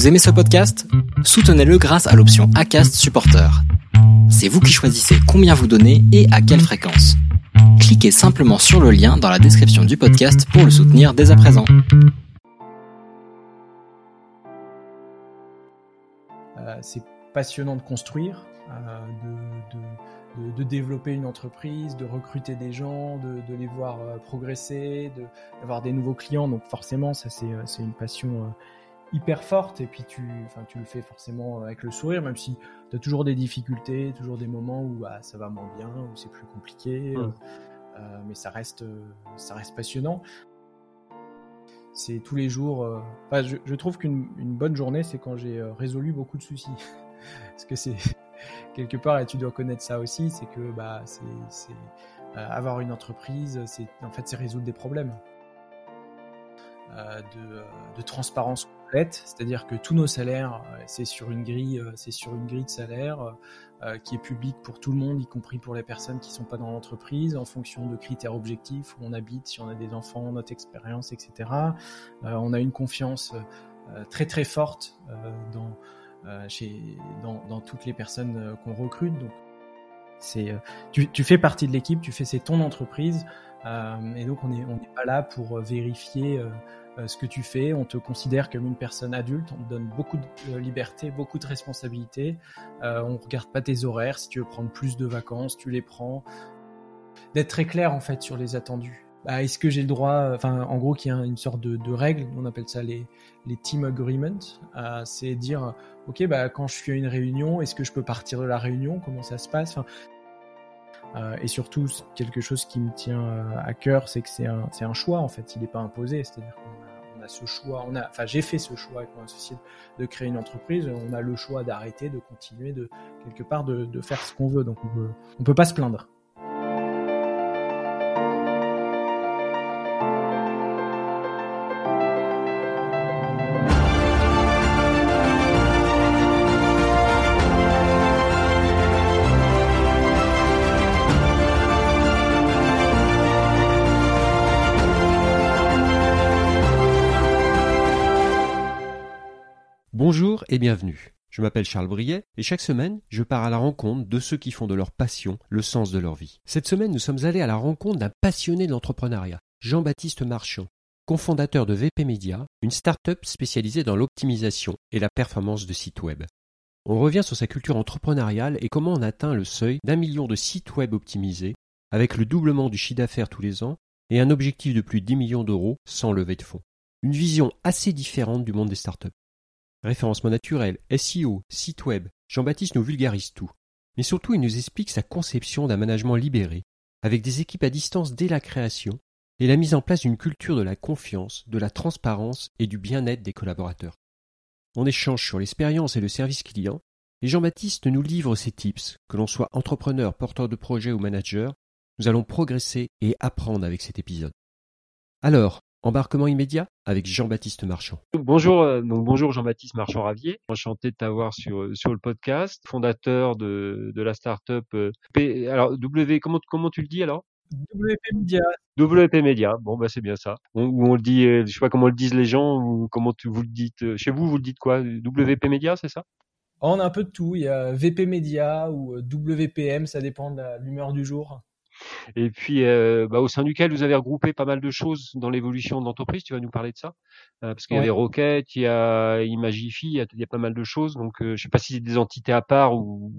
Vous aimez ce podcast? Soutenez-le grâce à l'option ACAST Supporter. C'est vous qui choisissez combien vous donnez et à quelle fréquence. Cliquez simplement sur le lien dans la description du podcast pour le soutenir dès à présent. Euh, c'est passionnant de construire, euh, de, développer une entreprise, de recruter des gens, de, les voir euh, progresser, d'avoir des nouveaux clients. Donc forcément, ça c'est une passion hyper forte et puis tu, tu le fais forcément avec le sourire, même si tu as toujours des difficultés, toujours des moments où ah, ça va moins bien, où c'est plus compliqué, mmh. euh, mais ça reste, ça reste passionnant. C'est tous les jours. Euh... Enfin, je, je, trouve qu'une bonne journée, c'est quand j'ai résolu beaucoup de soucis, parce que c'est quelque part et tu dois connaître ça aussi, c'est que bah c'est euh, avoir une entreprise, c'est en fait c'est résoudre des problèmes. Euh, de, de, transparence c'est-à-dire que tous nos salaires, c'est sur une grille, c'est sur une grille de salaire euh, qui est publique pour tout le monde, y compris pour les personnes qui sont pas dans l'entreprise, en fonction de critères objectifs où on habite, si on a des enfants, notre expérience, etc. Euh, on a une confiance euh, très très forte dans, chez, dans, dans toutes les personnes qu'on recrute. Donc c'est tu, tu, fais partie de l'équipe, tu fais c'est ton entreprise et donc on est on n'est pas là pour vérifier euh, ce que tu fais, on te considère comme une personne adulte, on te donne beaucoup de liberté, beaucoup de responsabilités, euh, on regarde pas tes horaires, si tu veux prendre plus de vacances, tu les prends. D'être très clair en fait sur les attendus. Bah, Est-ce que j'ai le droit, enfin en gros qu'il y a une sorte de, règle, on appelle ça les, team agreements, euh, c'est dire ok bah quand je suis à une réunion, est-ce que je peux partir de la réunion, comment ça se passe? Euh, et surtout, quelque chose qui me tient euh, à cœur, c'est que c'est un, choix en fait, il n'est pas imposé. C'est-à-dire qu'on a, ce choix, enfin j'ai fait ce choix avec mon associé de créer une entreprise. On a le choix d'arrêter, de continuer, de quelque part de, faire ce qu'on veut. Donc on on peut pas se plaindre. Bienvenue. Je m'appelle Charles Briet et chaque semaine, je pars à la rencontre de ceux qui font de leur passion le sens de leur vie. Cette semaine, nous sommes allés à la rencontre d'un passionné d'entrepreneuriat, Jean-Baptiste Marchand, cofondateur de VP Media, une start-up spécialisée dans l'optimisation et la performance de sites web. On revient sur sa culture entrepreneuriale et comment on atteint le seuil d'un million de sites web optimisés avec le doublement du chiffre d'affaires tous les ans et un objectif de plus de 10 millions d'euros sans lever de fonds. Une vision assez différente du monde des startups. Référencement naturel, SEO, site web, Jean-Baptiste nous vulgarise tout. Mais surtout, il nous explique sa conception d'un management libéré, avec des équipes à distance dès la création, et la mise en place d'une culture de la confiance, de la transparence et du bien-être des collaborateurs. On échange sur l'expérience et le service client, et Jean-Baptiste nous livre ses tips, que l'on soit entrepreneur, porteur de projet ou manager, nous allons progresser et apprendre avec cet épisode. Alors, Embarquement immédiat avec Jean-Baptiste Marchand. Bonjour, euh, donc bonjour Jean-Baptiste Marchand-Ravier. Enchanté de t'avoir sur, euh, sur le podcast, fondateur de, de la startup euh, P, alors W, comment, comment tu le dis alors? WP Media. WP Media, bon bah c'est bien ça. On, on le dit, je sais pas comment le disent les gens ou comment tu, vous le dites. Chez vous, vous le dites quoi? WP Media, c'est ça? On a un peu de tout. Il y a VP Media ou WPM, ça dépend de l'humeur du jour. Et puis, euh, bah, au sein duquel vous avez regroupé pas mal de choses dans l'évolution de l'entreprise. Tu vas nous parler de ça, euh, parce qu'il y a des Rocket, il y a Imagify, il y a, il y a pas mal de choses. Donc, euh, je sais pas si c'est des entités à part ou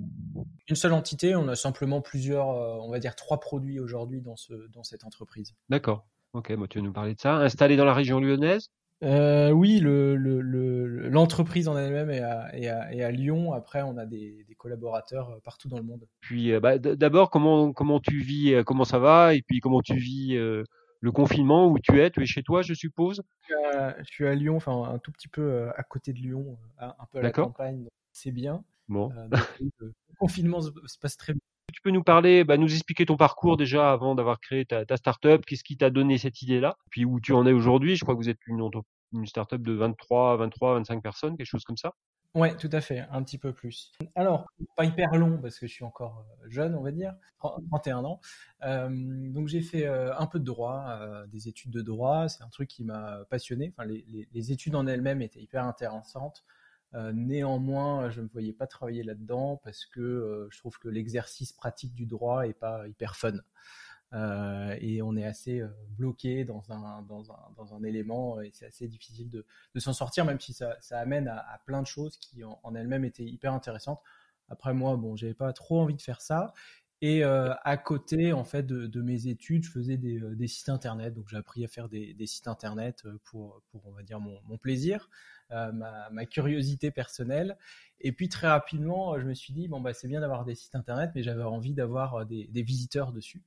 une seule entité. On a simplement plusieurs, on va dire trois produits aujourd'hui dans ce dans cette entreprise. D'accord. Ok, moi tu vas nous parler de ça. Installé dans la région lyonnaise euh, oui, l'entreprise le, le, en elle-même est, est, est, à Lyon. Après, on a des, des collaborateurs euh, partout dans le monde. Puis, euh, bah, d'abord, comment, comment tu vis, comment ça va, et puis comment tu vis euh, le confinement? Où tu es? Tu es chez toi, je suppose? Je suis, à, je suis à Lyon, enfin un tout petit peu à côté de Lyon, un peu à la campagne. C'est bien. Bon. le confinement se, se passe très bien tu peux nous parler, bah, nous expliquer ton parcours déjà avant d'avoir créé ta, ta startup? Qu'est-ce qui t'a donné cette idée-là? Puis où tu en es aujourd'hui? Je crois que vous êtes une, startup de 23, 23, 25 personnes, quelque chose comme ça Ouais, tout à fait, un petit peu plus. Alors, pas hyper long parce que je suis encore euh, jeune, on va dire, 31 ans. Donc j'ai fait euh, un peu de droit, euh, des études de droit. C'est un truc qui m'a passionné. Enfin, les, études en elles-mêmes étaient hyper intéressantes. Néanmoins, je ne me voyais pas travailler là-dedans parce que je trouve que l'exercice pratique du droit est pas hyper fun. Euh, et on est assez euh, bloqué dans un, dans, un, dans un élément et c'est assez difficile de, de s'en sortir, même si ça, ça amène à, plein de choses qui en, en elles-mêmes étaient hyper intéressantes. Après moi, bon, j'avais pas trop envie de faire ça. Et euh, à côté, en fait, de, de, mes études, je faisais des, des sites internet. Donc, j'ai appris à faire des, des, sites internet pour, pour, on va dire, mon, mon plaisir, euh, ma, ma, curiosité personnelle. Et puis, très rapidement, je me suis dit, bon, bah, c'est bien d'avoir des sites internet, mais j'avais envie d'avoir des, des visiteurs dessus.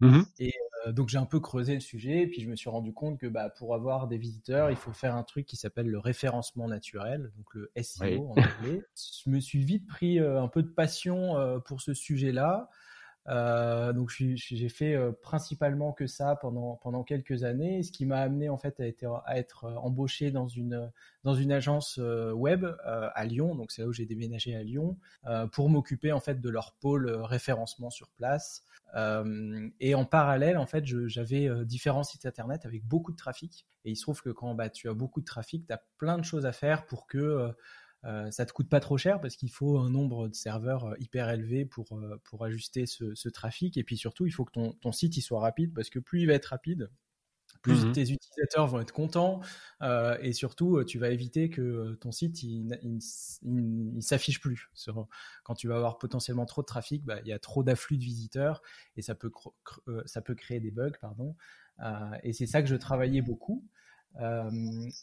Mmh et euh, donc j'ai un peu creusé le sujet, et puis je me suis rendu compte que bah, pour avoir des visiteurs, il faut faire un truc qui s'appelle le référencement naturel, donc le SEO en anglais. je me suis vite pris euh, un peu de passion euh, pour ce sujet-là. Euh, donc j'ai fait euh, principalement que ça pendant pendant quelques années, ce qui m'a amené en fait à être, à être euh, embauché dans une dans une agence web à Lyon. Donc c'est là où j'ai déménagé à Lyon pour m'occuper en fait de leur pôle référencement sur place. et en parallèle, en fait, j'avais différents sites internet avec beaucoup de trafic. Et il se trouve que quand bah, tu as beaucoup de trafic, tu as plein de choses à faire pour que euh, ça te coûte pas trop cher parce qu'il faut un nombre de serveurs euh, hyper élevé pour, euh, pour ajuster ce, ce, trafic. Et puis surtout, il faut que ton, ton site il soit rapide parce que plus il va être rapide, plus mmh tes utilisateurs vont être contents euh, et surtout tu vas éviter que ton site il, il, il, s'affiche plus. Quand tu vas avoir potentiellement trop de trafic, bah, il y a trop d'afflux de visiteurs et ça peut, ça peut créer des bugs. Pardon. Euh, et c'est ça que je travaillais beaucoup. Euh,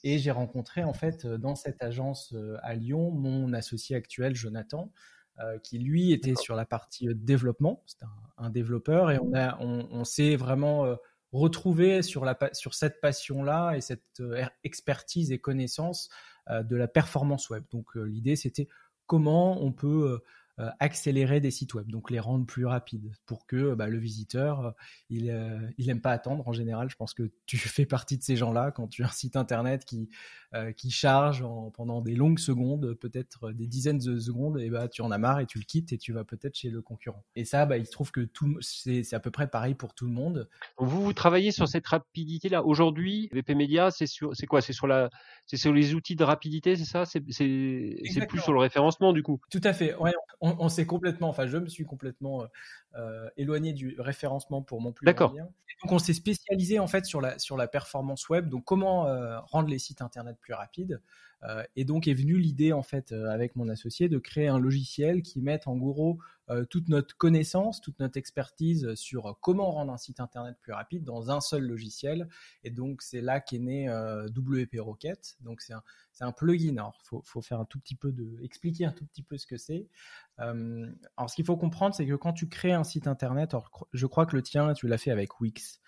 et j'ai rencontré en fait dans cette agence euh, à Lyon mon associé actuel Jonathan, euh, qui lui était sur la partie développement, c'est un, un, développeur, et on, a, on, on s'est vraiment retrouvé sur, la, sur cette passion-là et cette expertise et connaissance de la performance web. Donc l'idée c'était comment on peut euh, accélérer des sites web, donc les rendre plus rapides pour que bah, le visiteur, euh, il, euh, il aime pas attendre en général. Je pense que tu fais partie de ces gens-là quand tu as un site internet qui, qui charge en, pendant des longues secondes, peut-être des dizaines de secondes, et bah tu en as marre et tu le quittes et tu vas peut-être chez le concurrent. Et ça, bah, il se trouve que tout, c'est, à peu près pareil pour tout le monde. Vous, vous travaillez sur cette rapidité-là. Aujourd'hui, VP Media, c'est sur, c'est quoi? C'est sur la, c'est sur les outils de rapidité, c'est ça? C'est, c'est, c'est plus sur le référencement du coup? Tout à fait. Ouais, on, s'est complètement, enfin, je me suis complètement euh, éloigné du référencement pour mon plus D'accord. Donc, on s'est spécialisé en fait sur la sur la performance web. Donc, comment euh, rendre les sites internet plus rapides? Euh, et donc est venue l'idée en fait euh, avec mon associé de créer un logiciel qui mette en gros euh, toute notre connaissance, toute notre expertise sur comment rendre un site internet plus rapide dans un seul logiciel. Et donc c'est là qu'est né WP Rocket. Donc c'est un, c'est un plugin. Alors faut, faut faire un tout petit peu de expliquer un tout petit peu ce que c'est. Alors ce qu'il faut comprendre, c'est que quand tu crées un site internet, je crois que le tien tu l'as fait avec Wix.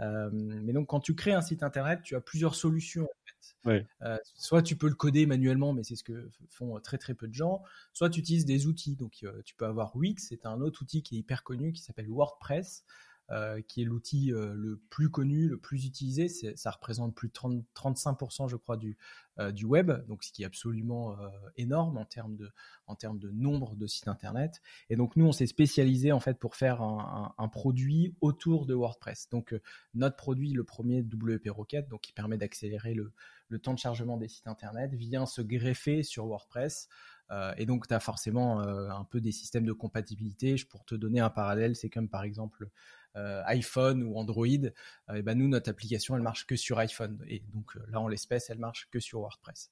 Euh, mais donc quand tu crées un site internet, tu as plusieurs solutions en fait. Euh, soit tu peux le coder manuellement, mais c'est ce que font très très peu de gens. Soit tu utilises des outils. Donc euh, tu peux avoir Wix, c'est un autre outil qui est hyper connu qui s'appelle WordPress. Euh, qui est l'outil euh, le plus connu, le plus utilisé. Ça représente plus de 30, 35%, je crois, du, euh, du web, donc ce qui est absolument énorme en termes de, en termes de nombre de sites internet. Et donc nous, on s'est spécialisé en fait pour faire un, produit autour de WordPress. Donc notre produit, le premier WP Rocket, donc qui permet d'accélérer le, le temps de chargement des sites internet, vient se greffer sur WordPress. Et donc, tu as forcément un peu des systèmes de compatibilité. Pour te donner un parallèle, c'est comme par exemple iPhone ou Android. et ben nous, notre application, elle marche que sur iPhone. Et donc là, en l'espèce, elle marche que sur WordPress.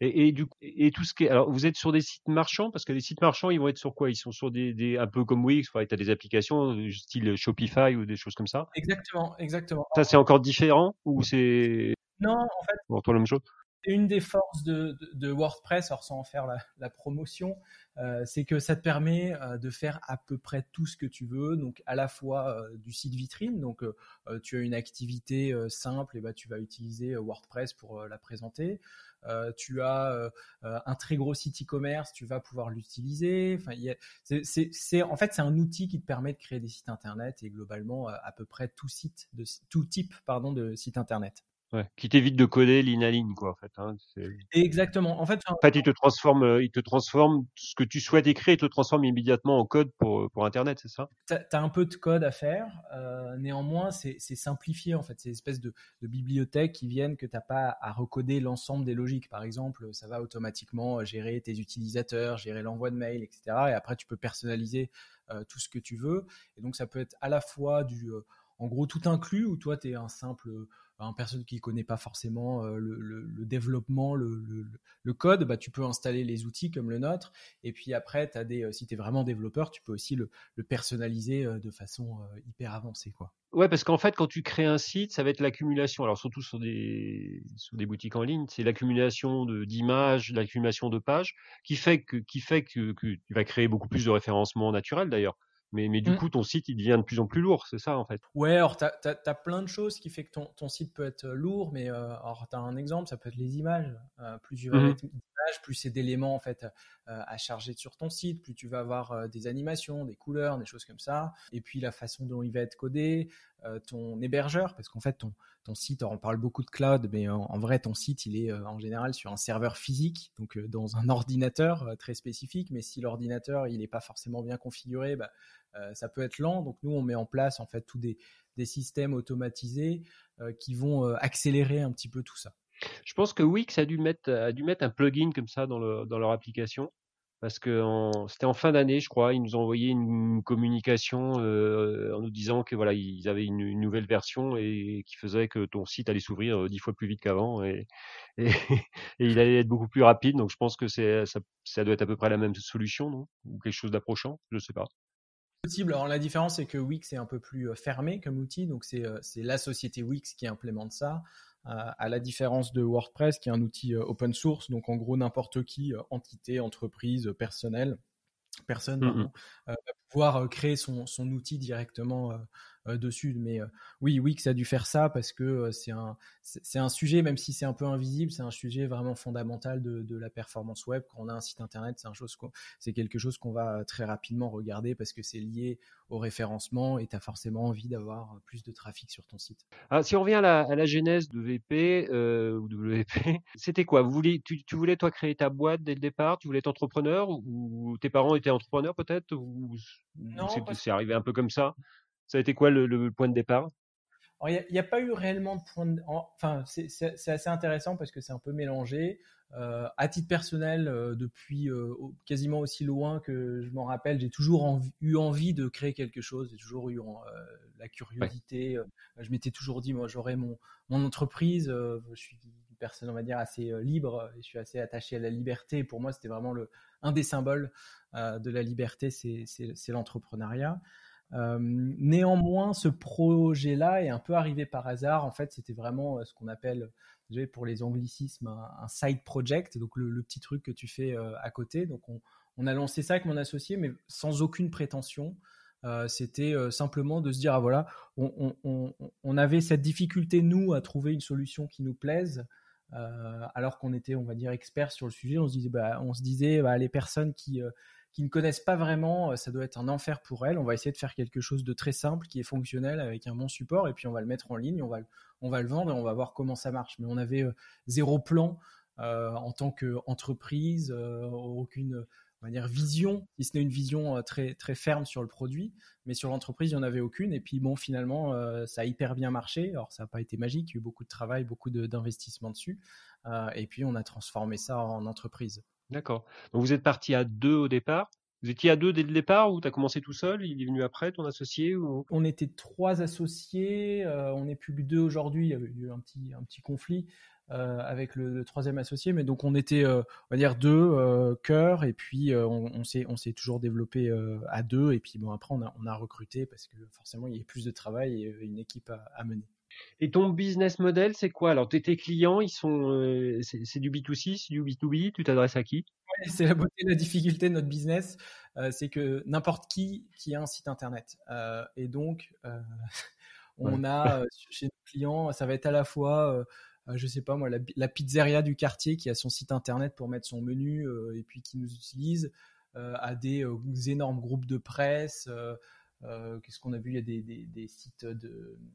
Et, et, du et tout ce qui est, alors vous êtes sur des sites marchands? Parce que les sites marchands ils vont être sur quoi? Ils sont sur des, des un peu comme Wix, tu as des applications style Shopify ou des choses comme ça? Exactement, exactement. Ça c'est encore différent ou c'est Non, en fait. Bon, toi la même chose? Une des forces de, WordPress, alors sans en faire la, promotion, euh, c'est que ça te permet euh, de faire à peu près tout ce que tu veux. Donc à la fois euh, du site vitrine, donc tu as une activité simple, et bah tu vas utiliser WordPress pour la présenter. tu as un très gros site e-commerce, tu vas pouvoir l'utiliser. Enfin, c'est en fait c'est un outil qui te permet de créer des sites internet et globalement à peu près tout site de tout type pardon de site internet. Ouais, qui t'évite de coder ligne à ligne, quoi, en fait. Hein, Exactement. En fait, en fait, il te transforme, euh, il te transforme ce que tu souhaites écrire, il te transforme immédiatement en code pour, pour Internet, c'est ça? Tu as, un peu de code à faire. Euh, néanmoins, c'est simplifié, en fait. C'est une espèce de, de bibliothèques qui viennent que tu n'as pas à recoder l'ensemble des logiques. Par exemple, ça va automatiquement gérer tes utilisateurs, gérer l'envoi de mails, etc. Et après, tu peux personnaliser euh, tout ce que tu veux. Et donc, ça peut être à la fois du, en gros, tout inclus, où toi, tu es un simple un personne qui connaît pas forcément euh, le, développement, le, code, bah, tu peux installer les outils comme le nôtre. Et puis après, as des, euh, si tu es vraiment développeur, tu peux aussi le, personnaliser euh, de façon hyper avancée. Quoi. Ouais, parce qu'en fait, quand tu crées un site, ça va être l'accumulation. Alors surtout sur des, sur des boutiques en ligne, c'est l'accumulation d'images, l'accumulation de pages, qui fait que, qui fait que, que tu vas créer beaucoup plus de référencement naturel d'ailleurs. Mais, mais du mmh. coup, ton site, il devient de plus en plus lourd, c'est ça en fait? Ouais, alors tu as, plein de choses qui fait que ton, ton site peut être lourd, mais euh, alors tu as un exemple, ça peut être les images. Euh, plus tu vas mmh. mettre d'images, plus c'est d'éléments en fait euh, à charger sur ton site, plus tu vas avoir des animations, des couleurs, des choses comme ça. Et puis la façon dont il va être codé, ton hébergeur, parce qu'en fait ton, ton site, on parle beaucoup de cloud, mais en, vrai ton site il est en général sur un serveur physique, donc dans un ordinateur très spécifique. Mais si l'ordinateur il n'est pas forcément bien configuré, bah, euh, ça peut être lent. Donc nous, on met en place en fait tous des, systèmes automatisés euh, qui vont euh, accélérer un petit peu tout ça. Je pense que Wix a dû mettre, a dû mettre un plugin comme ça dans, leur application parce que c'était en fin d'année, je crois, ils nous ont envoyé une, communication en nous disant que voilà, ils avaient une, nouvelle version et qui faisait que ton site allait s'ouvrir dix fois plus vite qu'avant et, et, il allait être beaucoup plus rapide. Donc je pense que ça, ça doit être à peu près la même solution, Ou quelque chose d'approchant, je ne sais pas. Alors la différence, c'est que Wix est un peu plus euh, fermé comme outil, donc c'est euh, la société Wix qui implémente ça, euh, à la différence de WordPress qui est un outil open source, donc en gros n'importe qui, entité, entreprise, personnel, personne mmh va pouvoir créer son, son outil directement euh, dessus. Mais euh, oui, Wix a dû faire ça parce que euh, c'est un, un sujet, même si c'est un peu invisible, c'est un sujet vraiment fondamental de, de, la performance web. Quand on a un site internet, c'est quelque chose qu'on va très rapidement regarder parce que c'est lié au référencement et tu as forcément envie d'avoir plus de trafic sur ton site. Ah, si on revient à la, à la genèse de VP euh, WP, c'était quoi? Vous voulez, tu, tu, voulais toi créer ta boîte dès le départ? Tu voulais être entrepreneur ou, tes parents étaient entrepreneurs peut-être? Non, c'est arrivé un peu comme ça ça a été quoi le, point de départ? Il n'y a, pas eu réellement de point de... Enfin, c'est assez intéressant parce que c'est un peu mélangé. Euh, à titre personnel, euh, depuis euh, quasiment aussi loin que je m'en rappelle, j'ai toujours eu envie de créer quelque chose. J'ai toujours eu la curiosité. je m'étais toujours dit, moi, j'aurais mon, mon entreprise. je suis une personne, on va dire, assez libre. Et je suis assez attaché à la liberté. pour moi, c'était vraiment le, un des symboles de la liberté, c'est l'entrepreneuriat. Euh, néanmoins, ce projet-là est un peu arrivé par hasard. En fait, c'était vraiment euh, ce qu'on appelle, pour les anglicismes, un, side project, donc le, petit truc que tu fais euh, à côté. Donc, on, a lancé ça avec mon associé, mais sans aucune prétention. c'était simplement de se dire, ah voilà, on, avait cette difficulté, nous, à trouver une solution qui nous plaise. Alors qu'on était, on va dire, experts sur le sujet, on se disait, bah, on se disait bah, les personnes qui, qui ne connaissent pas vraiment, euh, ça doit être un enfer pour elles. On va essayer de faire quelque chose de très simple, qui est fonctionnel, avec un bon support, et puis on va le mettre en ligne, on va, on va le vendre et on va voir comment ça marche. Mais on avait euh, zéro plan euh, en tant qu'entreprise, aucune vision, si ce n'est une vision très, très ferme sur le produit, mais sur l'entreprise, il n'y en avait aucune. Et puis bon, finalement, ça a hyper bien marché. Alors ça n'a pas été magique, il y a eu beaucoup de travail, beaucoup d'investissement dessus. et puis on a transformé ça en entreprise. D'accord. Donc vous êtes parti à deux au départ. Vous étiez à deux dès le départ ou tu as commencé tout seul? Il est venu après, ton associé ou... On était trois associés, euh, on n'est plus que deux aujourd'hui, il y avait eu un petit, un petit conflit euh, avec le, troisième associé, mais donc on était, euh, on va dire, deux cœurs, et puis on, on s'est toujours développé à deux, et puis bon, après on a, on a recruté parce que forcément il y a plus de travail et une équipe à mener. Et ton business model, c'est quoi? Alors, tes clients, ils sont, c'est du B2C, c'est du B2B. Tu t'adresses à qui? C'est la beauté, la difficulté de notre business, euh, c'est que n'importe qui qui a un site internet. Euh, et donc, on a chez nos clients, ça va être à la fois je sais pas moi, la, pizzeria du quartier qui a son site internet pour mettre son menu et puis qui nous utilise, à des énormes groupes de presse, Qu'est-ce qu'on a vu? Il y a des, des, sites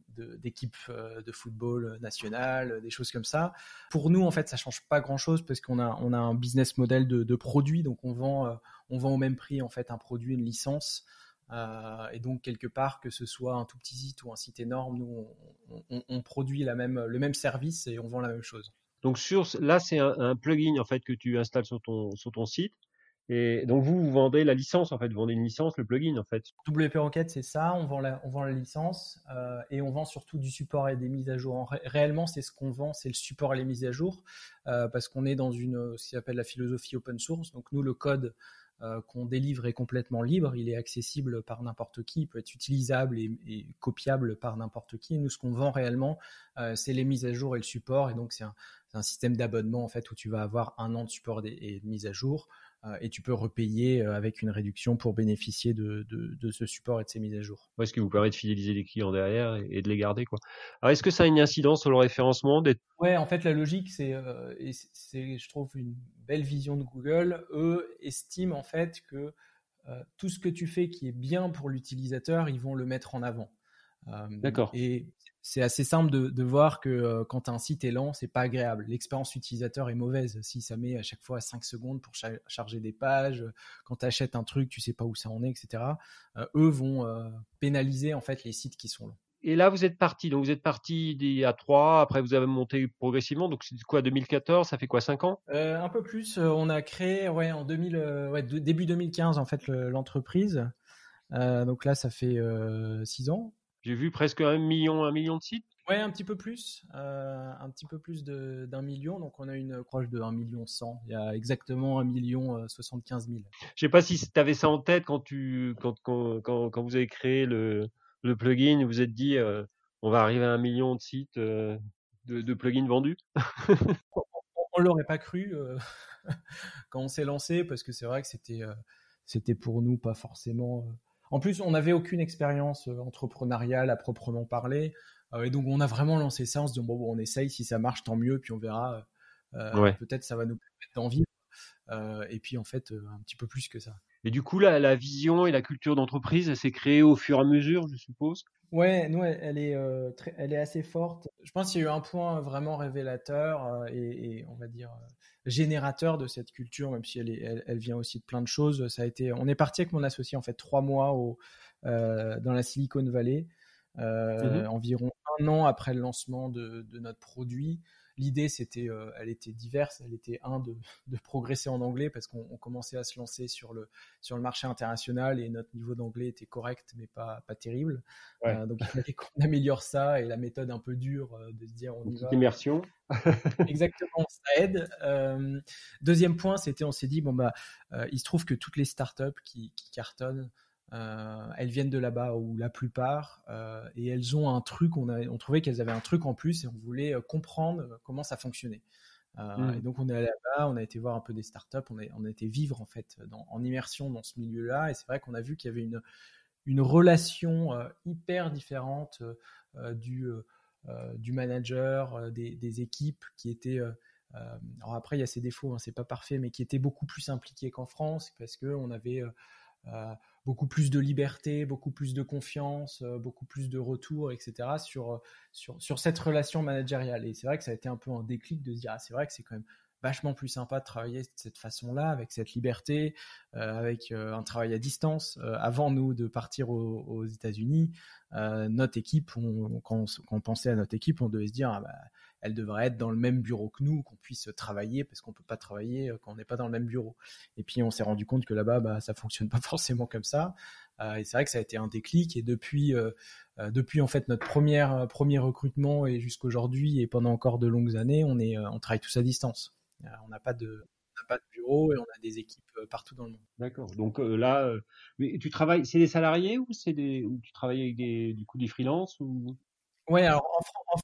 d'équipes de, de, football national, des choses comme ça. Pour nous, en fait, ça change pas grand-chose parce qu'on a, on a un business model de, de produit, donc on vend, on vend au même prix en fait un produit, une licence. Euh, et donc quelque part, que ce soit un tout petit site ou un site énorme, nous on, produit la même, le même service et on vend la même chose. Donc sur là, c'est un, un, plugin en fait que tu installes sur ton sur ton site. Et donc vous, vous vendez la licence en fait, vous vendez une licence, le plugin en fait. WP Rocket, c'est ça, on vend la, on vend la licence euh, et on vend surtout du support et des mises à jour. réellement, c'est ce qu'on vend, c'est le support et les mises à jour, euh, parce qu'on est dans une ce qu'on appelle la philosophie open source. Donc nous, le code euh, qu'on délivre est complètement libre, il est accessible par n'importe qui, il peut être utilisable et, copiable par n'importe qui. Nous, ce qu'on vend réellement, euh, c'est les mises à jour et le support, et donc c'est un, système d'abonnement en fait où tu vas avoir un an de support et de mise à jour. Euh, et tu peux repayer euh, avec une réduction pour bénéficier de, ce support et de ces mises à jour. Ouais, ce qui vous permet de fidéliser les clients derrière et, de les garder. Quoi. Alors, est-ce que ça a une incidence sur le référencement Ouais, en fait, la logique, c'est, euh, c'est, je trouve, une belle vision de Google. Eux estiment en fait que tout ce que tu fais qui est bien pour l'utilisateur, ils vont le mettre en avant. D'accord. Et c'est assez simple de, voir que euh, quand un site est lent, c'est pas agréable. L'expérience utilisateur est mauvaise. Si ça met à chaque fois 5 secondes pour charger des pages, quand tu achètes un truc, tu sais pas où ça en est, etc. Euh, eux vont euh, pénaliser en fait les sites qui sont lents. Et là, vous êtes parti. Donc, vous êtes parti y 3, après vous avez monté progressivement. Donc, c'est quoi, 2014 Ça fait quoi, 5 ans? Un peu plus. on a créé, ouais, en 2000, ouais, début 2015, en fait, l'entreprise. donc là, ça fait 6 ans. J'ai vu presque un million, un million de sites. Ouais, un petit peu plus, euh, un petit peu plus d'un million. Donc on a une proche de 1 million 100. Il y a exactement un million 75 000. Je sais pas si tu avais ça en tête quand tu quand, quand, quand, vous avez créé le, le plugin, vous êtes dit euh, on va arriver à un million de sites euh, de, de, plugins vendus. on, on l'aurait pas cru quand on s'est lancé parce que c'est vrai que c'était c'était pour nous pas forcément en plus, on n'avait aucune expérience euh, entrepreneuriale à proprement parler. Euh, et donc, on a vraiment lancé ça en se disant, bon, bon on essaye, si ça marche, tant mieux, puis on verra. Euh, peut-être ça va nous permettre d'en vivre. et puis, en fait, un petit peu plus que ça. Et du coup, la, la vision et la culture d'entreprise, elle s'est créée au fur et à mesure, je suppose? Ouais, nous, elle, est, elle est assez forte. Je pense qu'il y a eu un point vraiment révélateur et, on va dire générateur de cette culture, même si elle, est, elle, vient aussi de plein de choses. Ça a été, on est parti avec mon associé en fait trois mois au, euh, dans la Silicon Valley, euh, mmh environ un an après le lancement de, de notre produit l'idée c'était, euh, elle était diverse, elle était un de, de progresser en anglais parce qu'on commençait à se lancer sur le sur le marché international et notre niveau d'anglais était correct mais pas pas terrible. Euh, donc il fallait qu'on améliore ça et la méthode un peu dure euh, de se dire on y va. Immersion. Exactement, ça aide. deuxième point, c'était on s'est dit bon bah il se trouve que toutes les startups qui, qui cartonnent euh, elles viennent de là-bas ou la plupart, euh, et elles ont un truc. On, a, on trouvait qu'elles avaient un truc en plus et on voulait euh, comprendre comment ça fonctionnait. Mmh. Et donc on est allé là-bas, on a été voir un peu des startups, on a, on a été vivre en fait en immersion dans ce milieu-là. Et c'est vrai qu'on a vu qu'il y avait une, une relation hyper différente du, du manager, des, des, équipes qui étaient alors après, il y a ses défauts, hein, c'est pas parfait, mais qui étaient beaucoup plus impliqués qu'en France parce que on avait beaucoup plus de liberté, beaucoup plus de confiance, euh, beaucoup plus de retour, etc. sur, euh, sur, sur cette relation managériale. Et c'est vrai que ça a été un peu un déclic de se dire, ah, c'est vrai que c'est quand même vachement plus sympa de travailler de cette façon-là, avec cette liberté, euh, avec un travail à distance. avant nous de partir aux, États-Unis, notre équipe, quand, on, pensait à notre équipe, on devait se dire, ah, bah, elle devrait être dans le même bureau que nous, qu'on puisse travailler, parce qu'on peut pas travailler euh, quand on n'est pas dans le même bureau. Et puis on s'est rendu compte que là-bas, bah, ça fonctionne pas forcément comme ça. Euh, et c'est vrai que ça a été un déclic. Et depuis, euh, depuis en fait notre première, premier recrutement et jusqu'aujourd'hui et pendant encore de longues années, on est, on travaille tous à distance. on n'a pas de pas de bureau et on a des équipes partout dans le monde. D'accord. Donc là, mais tu travailles, c'est des salariés ou c'est des, ou tu travailles avec des, du coup des freelances ou? Ouais, alors en,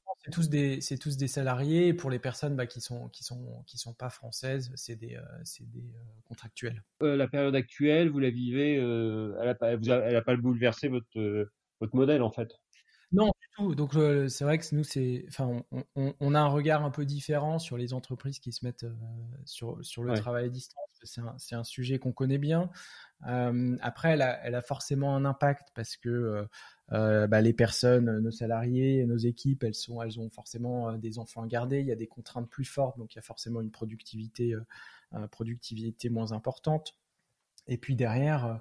c'est tous des, salariés. pour les personnes bah, qui sont, qui sont, qui sont pas françaises, c'est des, euh, c'est des euh, contractuels. Euh, la période actuelle, vous la vivez, elle n'a pas, pas bouleversé votre, votre modèle en fait. Non, du tout. Donc c'est vrai que nous, c'est, enfin, on, on, a un regard un peu différent sur les entreprises qui se mettent sur, sur le travail à distance c'est un, un, sujet qu'on connaît bien. Euh, après, elle a, elle a, forcément un impact parce que euh, euh, bah, les personnes, nos salariés, nos équipes, elles, sont, elles ont forcément des enfants à garder. Il y a des contraintes plus fortes, donc il y a forcément une productivité, productivité moins importante. Et puis derrière,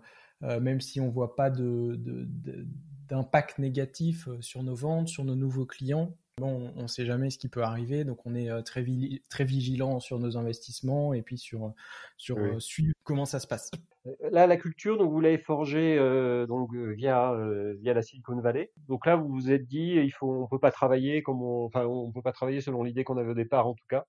même si on voit pas de, d'impact négatif sur nos ventes, sur nos nouveaux clients, Bon, on ne sait jamais ce qui peut arriver, donc on est euh, très, très vigilant sur nos investissements et puis sur, sur euh, suivre comment ça se passe. Euh, là, la culture, donc vous l'avez forgée donc via via la Silicon Valley. Donc là, vous vous êtes dit, il faut, on peut pas travailler comme on, enfin, on peut pas travailler selon l'idée qu'on avait au départ, en tout cas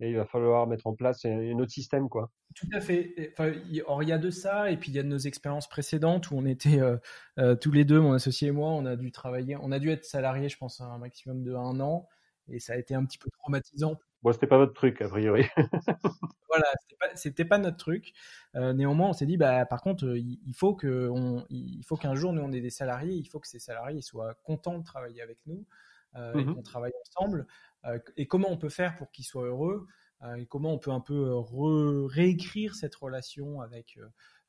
et il va falloir mettre en place un autre système, quoi. Tout à fait. Enfin, il y a de ça, et puis il y a de nos expériences précédentes où on était euh, euh, tous les deux, mon associé et moi, on a dû travailler, on a dû être salariés, je pense, un maximum de un an, et ça a été un petit peu traumatisant. Bon, c'était pas votre truc, a priori. voilà, c'était pas, pas notre truc. Euh, néanmoins, on s'est dit, bah, par contre, il, faut que il faut qu'un jour, nous, on ait des salariés, il faut que ces salariés soient contents de travailler avec nous. et mmh qu'on travaille ensemble. Euh, et comment on peut faire pour qu'ils soient heureux euh, et comment on peut un peu euh, réécrire cette relation avec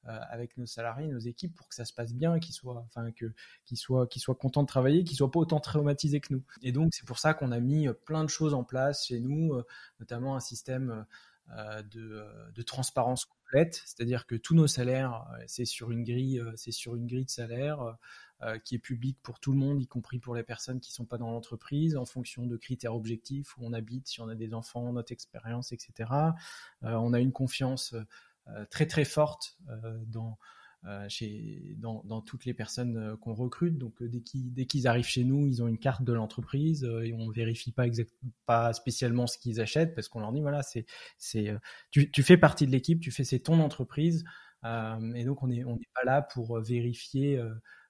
avec nos salariés, nos équipes, pour que ça se passe bien, qu'ils soient, enfin que qu'ils soient, qu'ils soient contents de travailler, qu'ils soient pas autant traumatisés que nous. Et donc c'est pour ça qu'on a mis plein de choses en place chez nous, notamment un système de, de transparence complète, c'est-à-dire que tous nos salaires, c'est sur une grille, c'est sur une grille de salaire. Euh, qui est public pour tout le monde, y compris pour les personnes qui ne sont pas dans l'entreprise, en fonction de critères objectifs, où on habite, si on a des enfants, notre expérience, etc. Euh, on a une confiance euh, très très forte dans, chez, dans, dans, toutes les personnes qu'on recrute. Donc dès qu'ils dès qu'ils arrivent chez nous, ils ont une carte de l'entreprise et on vérifie pas exact, pas spécialement ce qu'ils achètent parce qu'on leur dit voilà c'est c'est tu, tu, fais partie de l'équipe, tu fais c'est ton entreprise et donc on est on n'est pas là pour vérifier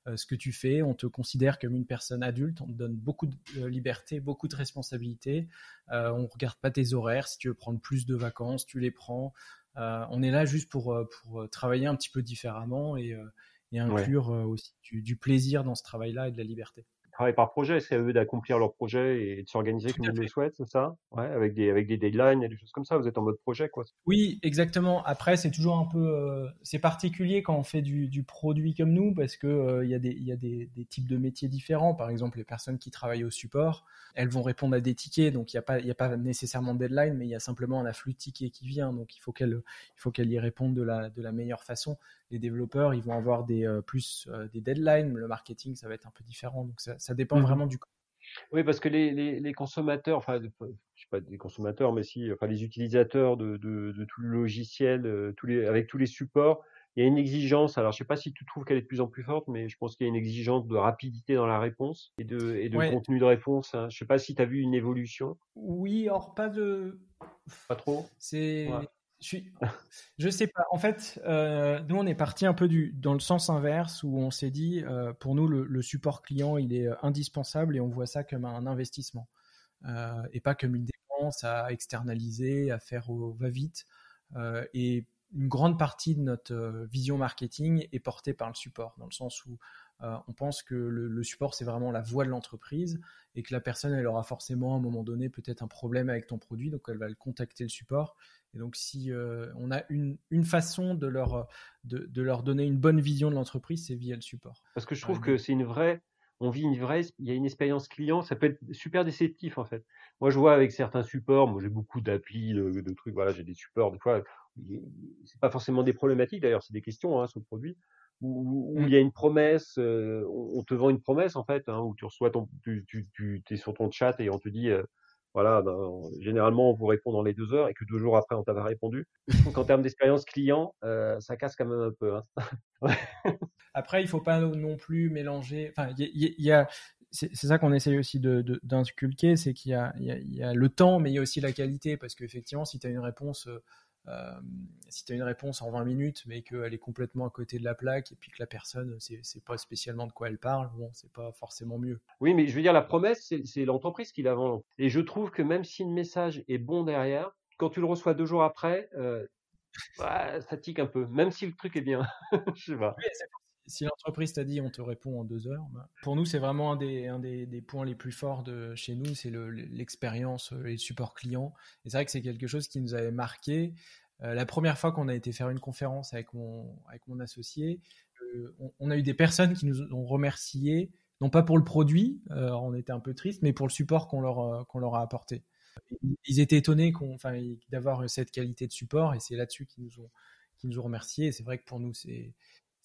euh, ce que tu fais. On te considère comme une personne adulte. On te donne beaucoup de euh, liberté, beaucoup de responsabilités. Euh, on regarde pas tes horaires. Si tu veux prendre plus de vacances, tu les prends. On est là juste pour, pour travailler un petit peu différemment et, inclure aussi du, plaisir dans ce travail-là et de la liberté travail par projet, c'est à eux d'accomplir leur projet et de s'organiser comme ils le souhaitent, c'est ça? Ouais, avec des avec des deadlines et des choses comme ça. Vous êtes en mode projet, quoi. Oui, exactement. Après, c'est toujours un peu, euh, c'est particulier quand on fait du, du, produit comme nous parce que euh, y a des y a des, des, types de métiers différents. Par exemple, les personnes qui travaillent au support, elles vont répondre à des tickets, donc il y a pas y a pas nécessairement de deadline, mais il y a simplement un afflux de tickets qui vient, donc il faut qu'elles qu'elles y répondent de la de la meilleure façon les développeurs, ils vont avoir des euh, plus euh, des deadlines. Le marketing, ça va être un peu différent. Donc ça, ça dépend mmh vraiment du. Oui, parce que les, les, les, consommateurs, enfin, je sais pas des consommateurs, mais si, enfin, les utilisateurs de, de, de tout le logiciel, euh, tous les, avec tous les supports, il y a une exigence. Alors, je sais pas si tu trouves qu'elle est de plus en plus forte, mais je pense qu'il y a une exigence de rapidité dans la réponse et de, et de contenu de réponse. Hein. Je sais pas si tu as vu une évolution. Oui, or pas de. Pas trop? C'est. Je suis, je sais pas. En fait, euh, nous on est parti un peu dans le sens inverse où on s'est dit, euh, pour nous le, support client il est euh, indispensable et on voit ça comme un investissement et pas comme une dépense à externaliser, à faire au va vite. Euh, et une grande partie de notre vision marketing est portée par le support, dans le sens où on pense que le, le support c'est vraiment la voie de l'entreprise et que la personne elle aura forcément à un moment donné peut-être un problème avec ton produit, donc elle va le contacter le support et donc, si euh, on a une, une façon de leur, de, de, leur donner une bonne vision de l'entreprise, c'est via le support. Parce que je trouve que c'est une vraie, on vit une vraie, il y a une expérience client, ça peut être super déceptif en fait. Moi, je vois avec certains supports, moi j'ai beaucoup d'applis, de, de, trucs, voilà, j'ai des supports, des fois, c'est pas forcément des problématiques d'ailleurs, c'est des questions hein, sur le produit. Où, où, il y a une promesse, euh, on te vend une promesse en fait, hein, où tu reçois ton, tu, tu, tu es sur ton chat et on te dit, euh, voilà, ben, généralement on vous répond dans les deux heures et que deux jours après on t'avait répondu. Donc en termes d'expérience client, euh, ça casse quand même un peu. Hein. Après, il faut pas non plus mélanger. Enfin, il y, a, c'est ça qu'on essaye aussi d'inculquer, c'est qu'il y, y, a le temps, mais il y a aussi la qualité, parce qu'effectivement, si tu as une réponse si tu as une réponse en 20 minutes, mais qu'elle est complètement à côté de la plaque et puis que la personne c'est, c'est pas spécialement de quoi elle parle, bon, c'est pas forcément mieux. Oui, mais je veux dire, la promesse, c'est, l'entreprise qui la vend. Et je trouve que même si le message est bon derrière, quand tu le reçois deux jours après, euh, bah, ça tique un peu, même si le truc est bien. je sais pas. Si l'entreprise t'a dit on te répond en deux heures, bah, pour nous c'est vraiment un des, points les plus forts de chez nous, c'est le, l'expérience et le support client. Et c'est vrai que c'est quelque chose qui nous avait marqué la première fois qu'on a été faire une conférence avec mon, associé, on, a eu des personnes qui nous ont remercié, non pas pour le produit, on était un peu triste, mais pour le support qu'on leur, a apporté. Ils étaient étonnés d'avoir cette qualité de support et c'est là-dessus qu'ils nous ont, qui nous ont remercié. Et c'est vrai que pour nous, c'est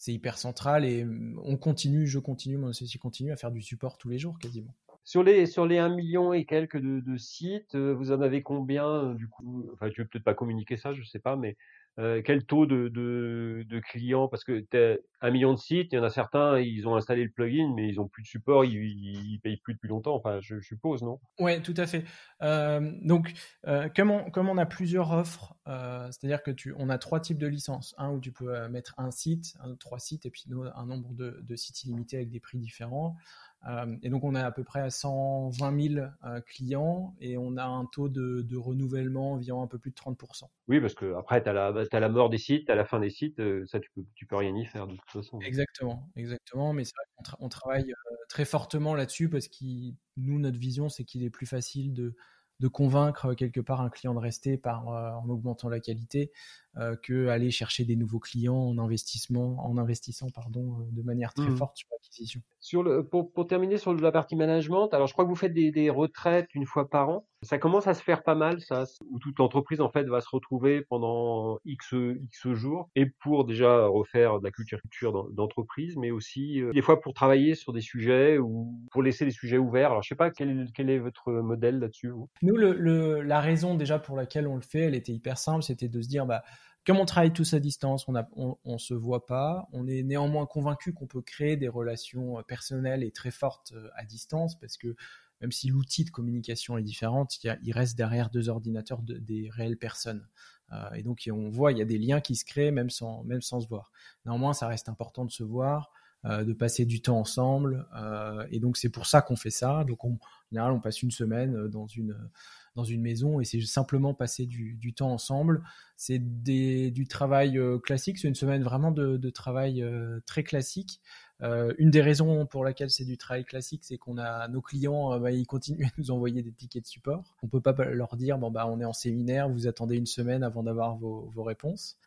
c'est hyper central et on continue, je continue, mon associé continue à faire du support tous les jours quasiment. Sur les, sur les 1 million et quelques de, de sites, euh, vous en avez combien euh, du coup? Enfin, tu veux peut-être pas communiquer ça, je sais pas, mais euh, quel taux de, de, clients? Parce que tu as un million de sites, il y en a certains, ils ont installé le plugin, mais ils ont plus de support, ils, ils, payent plus depuis longtemps. Enfin, je, suppose, non? Ouais, tout à fait. Euh, donc, euh, comme, on, comme on a plusieurs offres, c'est-à-dire que tu, on a trois types de licences. Un où tu peux mettre un site, un, trois sites, et puis un nombre de, de sites illimités avec des prix différents. Euh, et donc on est à peu près à 120 000 euh, clients et on a un taux de, de, renouvellement environ un peu plus de 30%. Oui, parce que après tu as la, as la mort des sites, à la fin des sites, euh, ça tu peux, tu peux rien y faire de toute façon. Exactement, exactement. Mais c'est vrai qu'on on travaille très fortement là-dessus parce que nous notre vision c'est qu'il est plus facile de de convaincre quelque part un client de rester par en augmentant la qualité euh, que aller chercher des nouveaux clients en investissement, en investissant pardon, euh, de manière très mmh. forte sur l'acquisition. Sur le, pour, pour, terminer sur la partie management, alors je crois que vous faites des, des, retraites une fois par an. Ça commence à se faire pas mal, ça, où toute l'entreprise en fait va se retrouver pendant x x jours et pour déjà refaire de la culture culture d'entreprise, mais aussi euh, des fois pour travailler sur des sujets ou pour laisser les sujets ouverts. Alors je sais pas quel, quel est votre modèle là-dessus. Nous, le, le, la raison déjà pour laquelle on le fait, elle était hyper simple, c'était de se dire bah comme on travaille tous à distance, on ne se voit pas. On est néanmoins convaincu qu'on peut créer des relations euh, personnelles et très fortes euh, à distance parce que même si l'outil de communication est différent, il, reste derrière deux ordinateurs des réelles personnes. Euh, et donc on voit, il y a des liens qui se créent même sans se voir. Néanmoins, ça reste important de se voir, de passer du temps ensemble. et donc c'est pour ça qu'on fait ça. Donc en général, on passe une semaine dans une dans une maison et c'est simplement passer du, du temps ensemble. C'est du travail euh, classique, c'est une semaine vraiment de, de travail euh, très classique. Euh, une des raisons pour laquelle c'est du travail classique, c'est qu'on a nos clients, bah, ils continuent à nous envoyer des tickets de support. On peut pas leur dire bon bah on est en séminaire, vous attendez une semaine avant d'avoir vos, vos, réponses.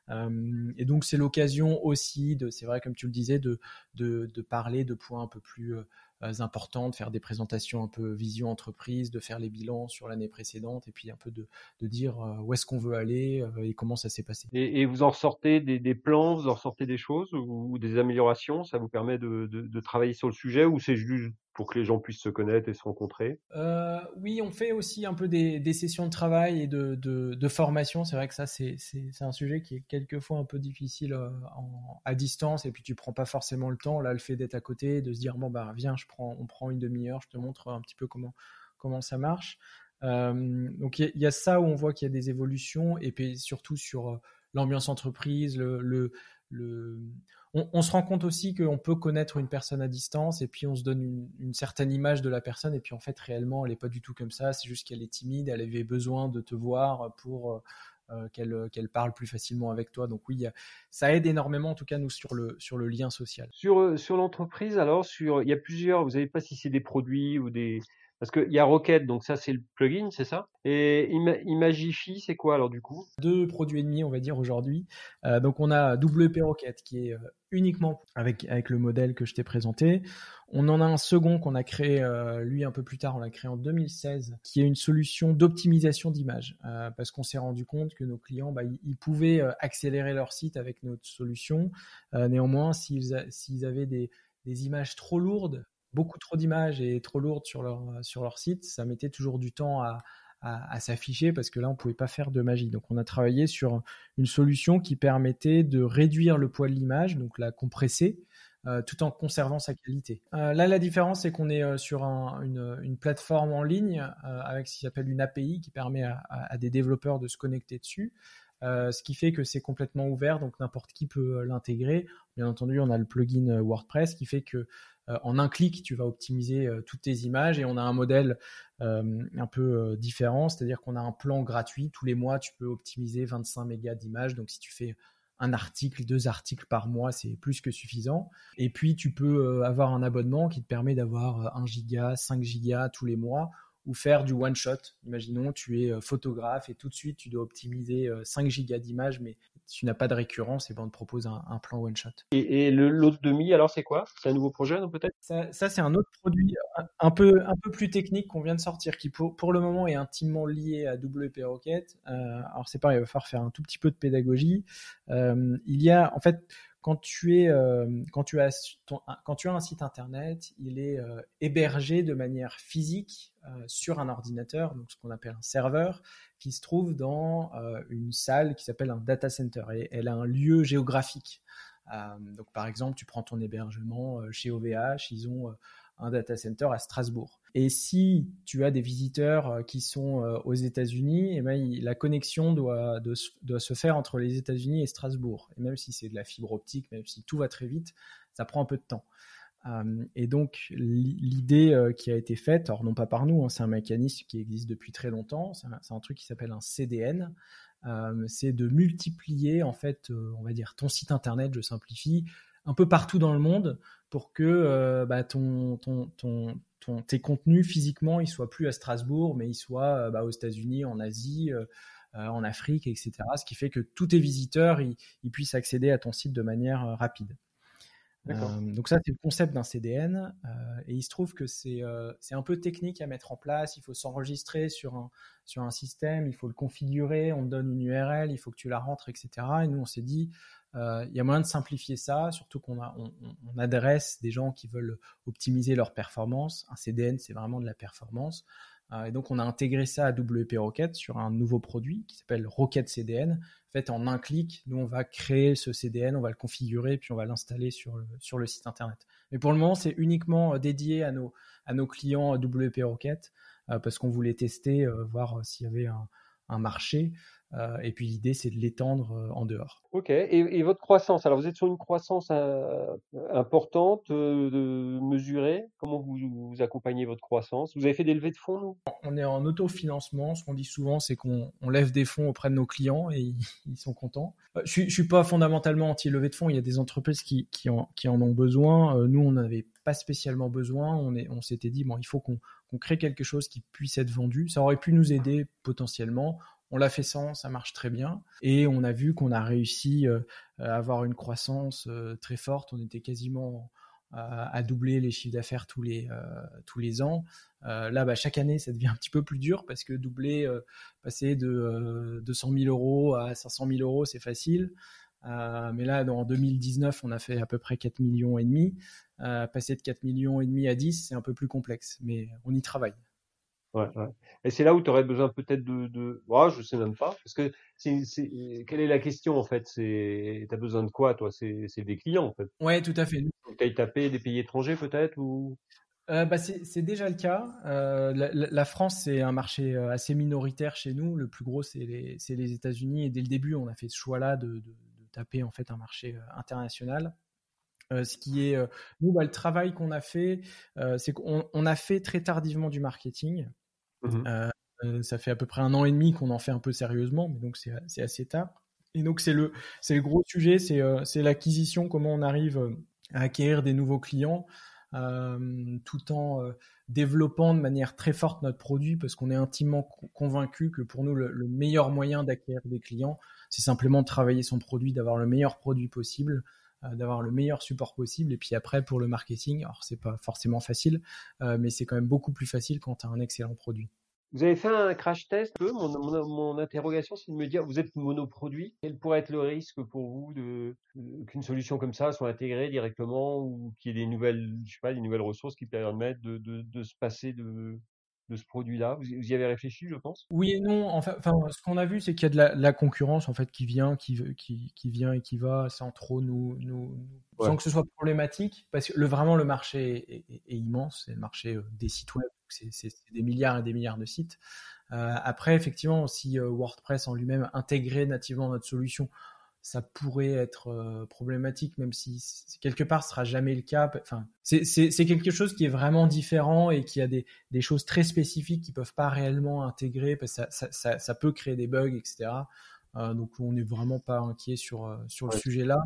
et donc c'est l'occasion aussi de, c'est vrai comme tu le disais, de, de, de parler de points un peu plus euh, important, de faire des présentations un peu vision entreprise, de faire les bilans sur l'année précédente et puis un peu de, de dire euh, où est-ce qu'on veut aller euh, et comment ça s'est passé. Et, vous en sortez des, plans, vous en sortez des choses ou, des améliorations? Ça vous permet de, de travailler sur le sujet ou c'est juste pour que les gens puissent se connaître et se rencontrer euh, Oui, on fait aussi un peu des, sessions de travail et de, formation. C'est vrai que ça, c'est un sujet qui est quelquefois un peu difficile euh, à distance et puis tu prends pas forcément le temps. Là, le fait d'être à côté, de se dire bon bah viens, on prend une demi-heure, je te montre un petit peu comment ça marche. Euh, donc il y, a ça où on voit qu'il y a des évolutions et puis surtout sur l'ambiance entreprise, le, on, se rend compte aussi qu'on peut connaître une personne à distance et puis on se donne une, certaine image de la personne et puis en fait réellement elle n'est pas du tout comme ça, c'est juste qu'elle est timide, elle avait besoin de te voir pour euh, euh, qu'elle qu'elle parle plus facilement avec toi. Donc oui, ça aide énormément en tout cas nous sur le sur le lien social. Sur euh, sur l'entreprise alors sur il y a plusieurs, vous savez pas si c'est des produits ou des parce qu'il y a Rocket, donc ça c'est le plugin, c'est ça? Et Imagify, c'est quoi alors du coup? Deux produits et demi, on va dire aujourd'hui. Euh, donc on a WP Rocket qui est euh, uniquement avec, avec le modèle que je t'ai présenté. On en a un second qu'on a créé, euh, lui un peu plus tard, on l'a créé en 2016, qui est une solution d'optimisation d'image. parce qu'on s'est rendu compte que nos clients, bah, ils, pouvaient accélérer leur site avec notre solution. néanmoins, s'ils avaient des, des images trop lourdes, beaucoup trop d'images et trop lourdes sur leur, sur leur site, ça mettait toujours du temps à, s'afficher parce que là, on pouvait pas faire de magie. Donc, on a travaillé sur une solution qui permettait de réduire le poids de l'image, donc la compresser, euh, tout en conservant sa qualité. Euh, là, la différence, c'est qu'on est euh, sur un, une, plateforme en ligne avec ce qui s'appelle une API qui permet à, des développeurs de se connecter dessus. ce qui fait que c'est complètement ouvert, donc n'importe qui peut l'intégrer. Bien entendu, on a le plugin WordPress qui fait que euh, en un clic, tu vas optimiser euh, toutes tes images et on a un modèle euh, un peu différent, c'est-à-dire qu'on a un plan gratuit. Tous les mois, tu peux optimiser 25 mégas d'images. Donc, si tu fais un article, deux articles par mois, c'est plus que suffisant. Et puis, tu peux avoir un abonnement qui te permet d'avoir 1 giga, 5 gigas tous les mois ou faire du one shot. Imaginons, tu es photographe et tout de suite tu dois optimiser 5 gigas d'images, mais tu n'as pas de récurrence, et ben on te propose un, plan one shot. Et, l'autre demi, alors c'est quoi? C'est un nouveau projet, peut-être? Ça, c'est un autre produit un, peu un peu plus technique qu'on vient de sortir, qui pour, pour le moment est intimement lié à WP Rocket. Euh, alors c'est pareil, il va falloir faire un tout petit peu de pédagogie. Euh, il y a en fait quand tu es euh, quand tu as quand tu as un site internet, il est hébergé de manière physique sur un ordinateur, donc ce qu'on appelle un serveur, qui se trouve dans une salle qui s'appelle un data center et elle a un lieu géographique. donc par exemple, tu prends ton hébergement chez OVH, ils ont un data center à Strasbourg. Et si tu as des visiteurs euh, qui sont euh, aux États-Unis, eh ben, la connexion doit, se faire entre les États-Unis et Strasbourg. Et même si c'est de la fibre optique, même si tout va très vite, ça prend un peu de temps. Euh, et donc l'idée qui a été faite, alors non pas par nous, hein, c'est un mécanisme qui existe depuis très longtemps, c'est un, truc qui s'appelle un CDN, c'est de multiplier en fait, on va dire ton site internet, je simplifie, un peu partout dans le monde pour que euh, bah, tes contenus physiquement ils soient plus à Strasbourg, mais ils soient euh, bah, aux États-Unis, en Asie, euh, en Afrique, etc. Ce qui fait que tous tes visiteurs ils, puissent accéder à ton site de manière rapide. Donc ça, c'est le concept d'un CDN. et il se trouve que c'est un peu technique à mettre en place. Il faut s'enregistrer sur un, sur un système, il faut le configurer, on te donne une URL, il faut que tu la rentres, etc. Et nous, on s'est dit, euh, il y a moyen de simplifier ça, surtout qu'on on, adresse des gens qui veulent optimiser leur performance. Un CDN, c'est vraiment de la performance. Euh, et donc, on a intégré ça à WP Rocket sur un nouveau produit qui s'appelle Rocket CDN. En en un clic, nous, on va créer ce CDN, on va le configurer, puis on va l'installer sur le, site Internet. Mais pour le moment, c'est uniquement euh, dédié à nos, clients WP Rocket parce qu'on voulait tester, voir s'il y avait un marché. Euh, et puis l'idée, c'est de l'étendre euh, en dehors. Ok. Et, votre croissance? Alors, vous êtes sur une croissance euh, importante, mesurée. Comment vous, accompagnez votre croissance? Vous avez fait des levées de fonds On est en autofinancement. Ce qu'on dit souvent, c'est qu'on lève des fonds auprès de nos clients et ils, sont contents. je, ne suis pas fondamentalement anti-levée de fonds. Il y a des entreprises qui, qui, en, qui en, ont besoin. nous, on n'avait pas spécialement besoin. On, est, on s'était dit, bon, il faut qu'on crée quelque chose qui puisse être vendu. Ça aurait pu nous aider potentiellement. On l'a fait sans, ça marche très bien. Et on a vu qu'on a réussi euh, à avoir une croissance euh, très forte. On était quasiment à, doubler les chiffres d'affaires tous les, euh, tous les ans. là, bah, chaque année, ça devient un petit peu plus dur parce que doubler, passer de 200 000 euros à 500 000 euros, c'est facile. mais là, en 2019, on a fait à peu près 4 millions et demi. passer de 4 millions et demi à 10, c'est un peu plus complexe, mais on y travaille. Ouais, ouais. Et c'est là où tu aurais besoin peut-être de, de... Oh, je sais même pas. Parce que c'est, c'est... quelle est la question en fait? C'est t'as besoin de quoi toi? C'est, c'est des clients en fait. Ouais, tout à fait. Tu as tapé des pays étrangers peut-être ou? Euh, bah c'est, c'est déjà le cas. Euh, la, la, France, c'est un marché euh, assez minoritaire chez nous. Le plus gros, c'est les, c'est les États-Unis. Et dès le début, on a fait ce choix-là de, de, de taper en fait un marché international. Euh, ce qui est, nous, bah, le travail qu'on a fait, c'est qu'on on a fait très tardivement du marketing. Mmh ça fait à peu près un an et demi qu'on en fait un peu sérieusement, mais donc c'est assez tard. Et donc c'est le, gros sujet, c'est c'est l'acquisition, comment on arrive à acquérir des nouveaux clients. tout en développant de manière très forte notre produit parce qu'on est intimement convaincu que pour nous le, le meilleur moyen d'acquérir des clients c'est simplement de travailler son produit d'avoir le meilleur produit possible euh, d'avoir le meilleur support possible. Et puis après, pour le marketing, alors c'est pas forcément facile, euh, mais c'est quand même beaucoup plus facile quand tu as un excellent produit. Vous avez fait un crash test mon, mon, interrogation, c'est de me dire, vous êtes monoproduit, quel pourrait être le risque pour vous de, qu'une solution comme ça soit intégrée directement ou qu'il y ait des nouvelles, je sais pas, des nouvelles ressources qui permettent de, de, de se passer de, de ce produit-là vous, y avez réfléchi, je pense? Oui et non. Enfin, ce qu'on a vu, c'est qu'il y a de la, concurrence en fait qui vient, qui, qui, qui, vient et qui va sans trop nous, nous sans que ce soit problématique, parce que le, vraiment le marché est, immense. C'est le marché euh, des sites web. C'est des milliards et des milliards de sites. Euh, après, effectivement, si euh, WordPress en lui-même intégrait nativement notre solution, ça pourrait être euh, problématique, même si quelque part ce sera jamais le cas. Enfin, c'est quelque chose qui est vraiment différent et qui a des, des choses très spécifiques qui peuvent pas réellement intégrer parce que ça, ça, ça, peut créer des bugs, etc. Euh, donc on n'est vraiment pas inquiet sur euh, sur le sujet-là.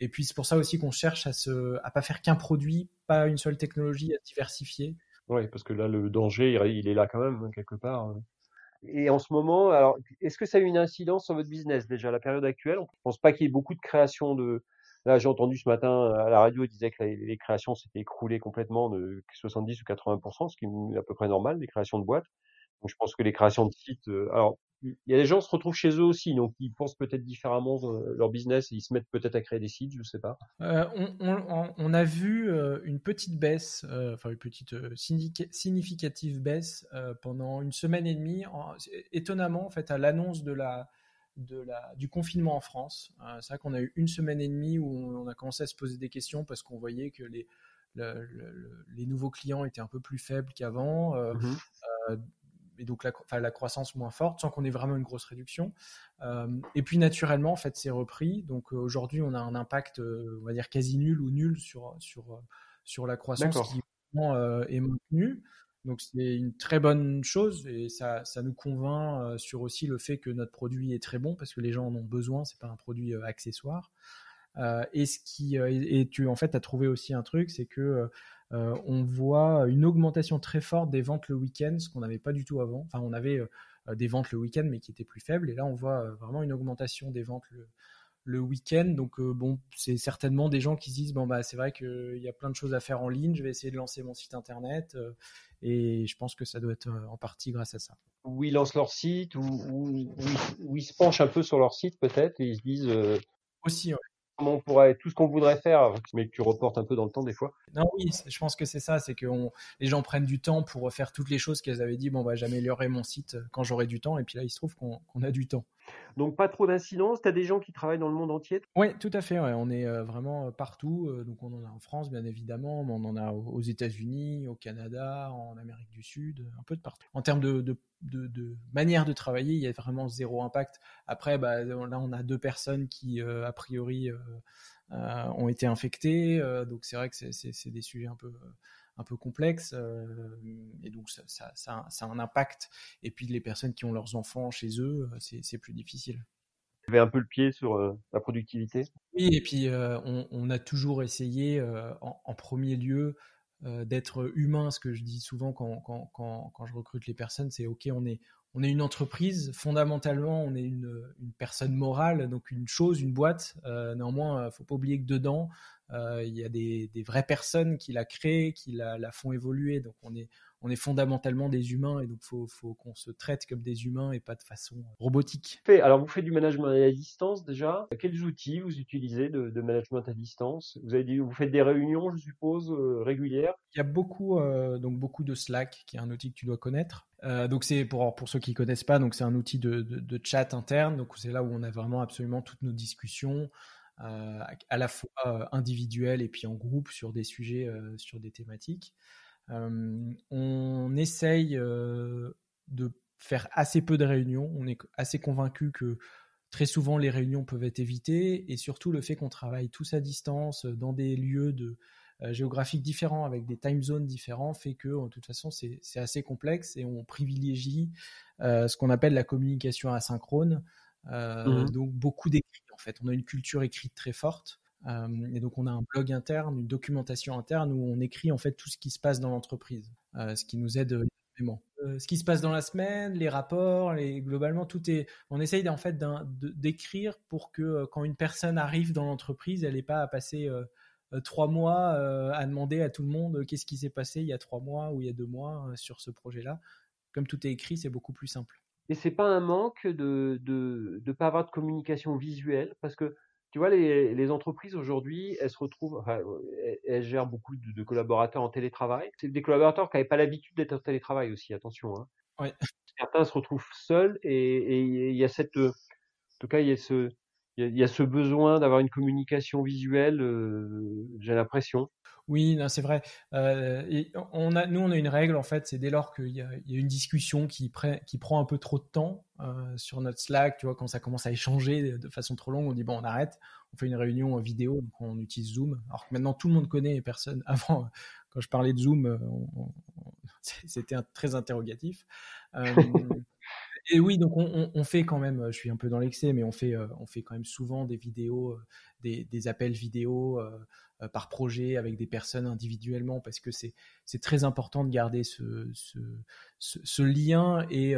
Et puis c'est pour ça aussi qu'on cherche à se à pas faire qu'un produit, pas une seule technologie, à diversifier. Oui, parce que là, le danger, il est là quand même, hein, quelque part. Hein. Et en ce moment, alors, est-ce que ça a eu une incidence sur votre business déjà, la période actuelle? On ne pense pas qu'il y ait beaucoup de créations de. Là, j'ai entendu ce matin à la radio, il disait que les, créations s'étaient écroulées complètement de 70 ou 80%, ce qui est à peu près normal, les créations de boîtes. Donc, je pense que les créations de sites. Euh, alors, il y a des gens qui se retrouvent chez eux aussi, donc ils pensent peut-être différemment euh, leur business et ils se mettent peut-être à créer des sites, je ne sais pas. Euh, on, a vu euh, une petite baisse, enfin une petite significative baisse pendant une semaine et demie, étonnamment en fait à l'annonce de la, de la, du confinement en France. C'est vrai qu'on a eu une semaine et demie où on, a commencé à se poser des questions parce qu'on voyait que les, les nouveaux clients étaient un peu plus faibles qu'avant. Mmh et donc la, la, croissance moins forte, sans qu'on ait vraiment une grosse réduction. Euh, et puis naturellement, en fait, c'est repris. Donc euh, aujourd'hui, on a un impact, euh, on va dire quasi nul ou nul sur sur sur la croissance qui est maintenue. Donc c'est une très bonne chose et ça, ça nous convainc sur aussi le fait que notre produit est très bon parce que les gens en ont besoin. C'est pas un produit accessoire. et ce qui et tu en fait as trouvé aussi un truc, c'est que euh, on voit une augmentation très forte des ventes le week-end, ce qu'on n'avait pas du tout avant. Enfin, on avait euh, des ventes le week-end, mais qui étaient plus faibles. Et là, on voit euh, vraiment une augmentation des ventes le, week-end. Donc, bon, c'est certainement des gens qui se disent bon, bah, c'est vrai qu'il y a plein de choses à faire en ligne, je vais essayer de lancer mon site internet. et je pense que ça doit être en partie grâce à ça. Ou ils lancent leur site, ou, ils se penchent un peu sur leur site peut-être, et ils se disent. Aussi, on pourrait tout ce qu'on voudrait faire, mais que tu reportes un peu dans le temps des fois. Non, oui, je pense que c'est ça, c'est que les gens prennent du temps pour faire toutes les choses qu'elles avaient dit. Bon, bah, j'améliorerai mon site quand j'aurai du temps, et puis là, il se trouve qu'on a du temps. Donc pas trop d'incidence. Tu as des gens qui travaillent dans le monde entier Oui, tout à fait. On est euh, vraiment euh, partout. Euh, donc on en a en France, bien évidemment, mais on en a aux États-Unis, au Canada, en Amérique du Sud, un peu de partout. En termes de, manière de travailler, il y a vraiment zéro impact. Après, bah, là, on a deux personnes qui, a priori, ont été infectées. donc c'est vrai que c'est des sujets un peu un peu complexe euh, et donc ça, ça, ça, a un impact. Et puis les personnes qui ont leurs enfants chez eux, euh, c'est plus difficile. Vous avez un peu le pied sur euh, la productivité? Oui, et puis on, on, a toujours essayé en, en, premier lieu d'être humain. Ce que je dis souvent quand, quand, quand, quand je recrute les personnes, c'est OK, on est, on est une entreprise, fondamentalement, on est une, personne morale, donc une chose, une boîte. néanmoins, il ne faut pas oublier que dedans, euh, il y a des, vraies personnes qui la créent, qui la, la, font évoluer. Donc on est, on est fondamentalement des humains et donc faut, faut qu'on se traite comme des humains et pas de façon robotique. Alors vous faites du management à distance déjà. Quels outils vous utilisez de, management à distance? Vous avez dit, vous faites des réunions, je suppose, euh, régulières? Il y a beaucoup, euh, donc beaucoup de Slack, qui est un outil que tu dois connaître. donc c'est pour pour ceux qui connaissent pas, donc c'est un outil de, de, de, chat interne. Donc c'est là où on a vraiment absolument toutes nos discussions. Euh, à la fois euh, individuel et puis en groupe sur des sujets, euh, sur des thématiques. On essaye de faire assez peu de réunions. On est assez convaincu que très souvent les réunions peuvent être évitées et surtout le fait qu'on travaille tous à distance dans des lieux de, géographiques différents avec des time zones différents fait que de toute façon c'est assez complexe et on privilégie ce qu'on appelle la communication asynchrone. Mmh donc beaucoup d'écrits en fait. On a une culture écrite très forte. Euh, et donc on a un blog interne, une documentation interne où on écrit en fait tout ce qui se passe dans l'entreprise, euh, ce qui nous aide énormément. Euh, ce qui se passe dans la semaine, les rapports, globalement tout est. On essaye en fait d'écrire pour que quand une personne arrive dans l'entreprise, elle n'ait pas à passer trois mois à demander à tout le monde qu'est-ce qui s'est passé il y a trois mois ou il y a deux mois sur ce projet-là. Comme tout est écrit, c'est beaucoup plus simple. Et c'est pas un manque de de pas avoir de communication visuelle? Parce que tu vois les, les entreprises aujourd'hui, elles se retrouvent, enfin, elles, gèrent beaucoup de, collaborateurs en télétravail. C'est des collaborateurs qui n'avaient pas l'habitude d'être en télétravail aussi, attention. Hein. Certains se retrouvent seuls et il y a cette, en tout cas il y a ce il y, a ce besoin d'avoir une communication visuelle, euh, j'ai l'impression. Oui, c'est vrai. Euh, et on a, nous, on a une règle, en fait, c'est dès lors qu'il y, a une discussion qui, qui prend un peu trop de temps euh, sur notre Slack, tu vois, quand ça commence à échanger de façon trop longue, on dit, bon, on arrête, on fait une réunion vidéo, donc on utilise Zoom. Alors que maintenant, tout le monde connaît personne. Avant, quand je parlais de Zoom, c'était très interrogatif. Et oui, donc on, fait quand même, je suis un peu dans l'excès, mais on fait, on fait quand même souvent des vidéos, des, appels vidéo par projet avec des personnes individuellement parce que c'est très important de garder ce, lien et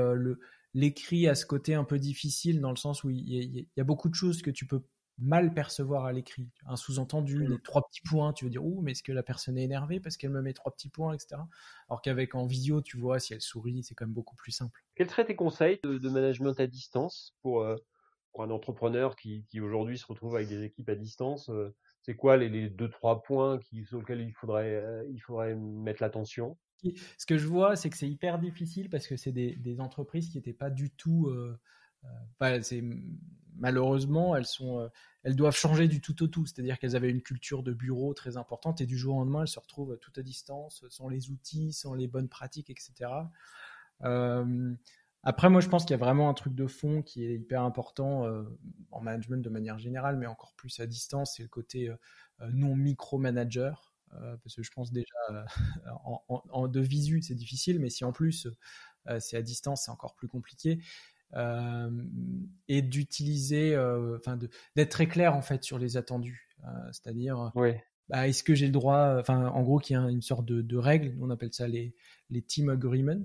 l'écrit a ce côté un peu difficile dans le sens où il y, a beaucoup de choses que tu peux mal percevoir à l'écrit. Un sous-entendu, les trois petits points, tu veux dire, ouh, mais est-ce que la personne est énervée parce qu'elle me met trois petits points, etc. Alors qu'avec en visio, tu vois, si elle sourit, c'est quand même beaucoup plus simple. Quels seraient tes conseils de, management à distance pour, euh, pour un entrepreneur qui, qui aujourd'hui se retrouve avec des équipes à distance euh, C'est quoi les, deux, trois points qui, sur lesquels il faudrait, euh, il faudrait mettre l'attention? Ce que je vois, c'est que c'est hyper difficile parce que c'est des, des, entreprises qui n'étaient pas du tout c'est malheureusement elles sont elles doivent changer du tout au tout. C'est-à-dire qu'elles avaient une culture de bureau très importante et du jour au lendemain elles se retrouvent tout à distance sans les outils sans les bonnes pratiques etc après moi je pense qu'il y a vraiment un truc de fond qui est hyper important en management de manière générale mais encore plus à distance c'est le côté non micromanager. Parce que je pense déjà en, en, de visu c'est difficile mais si en plus c'est à distance c'est encore plus compliqué. euh, et d'utiliser, euh, enfin, d'être très clair en fait sur les attendus. Euh, c'est-à-dire, bah, est-ce que j'ai le droit, enfin, en gros, qu'il y a une sorte de, de règle, on appelle ça les, les team agreements,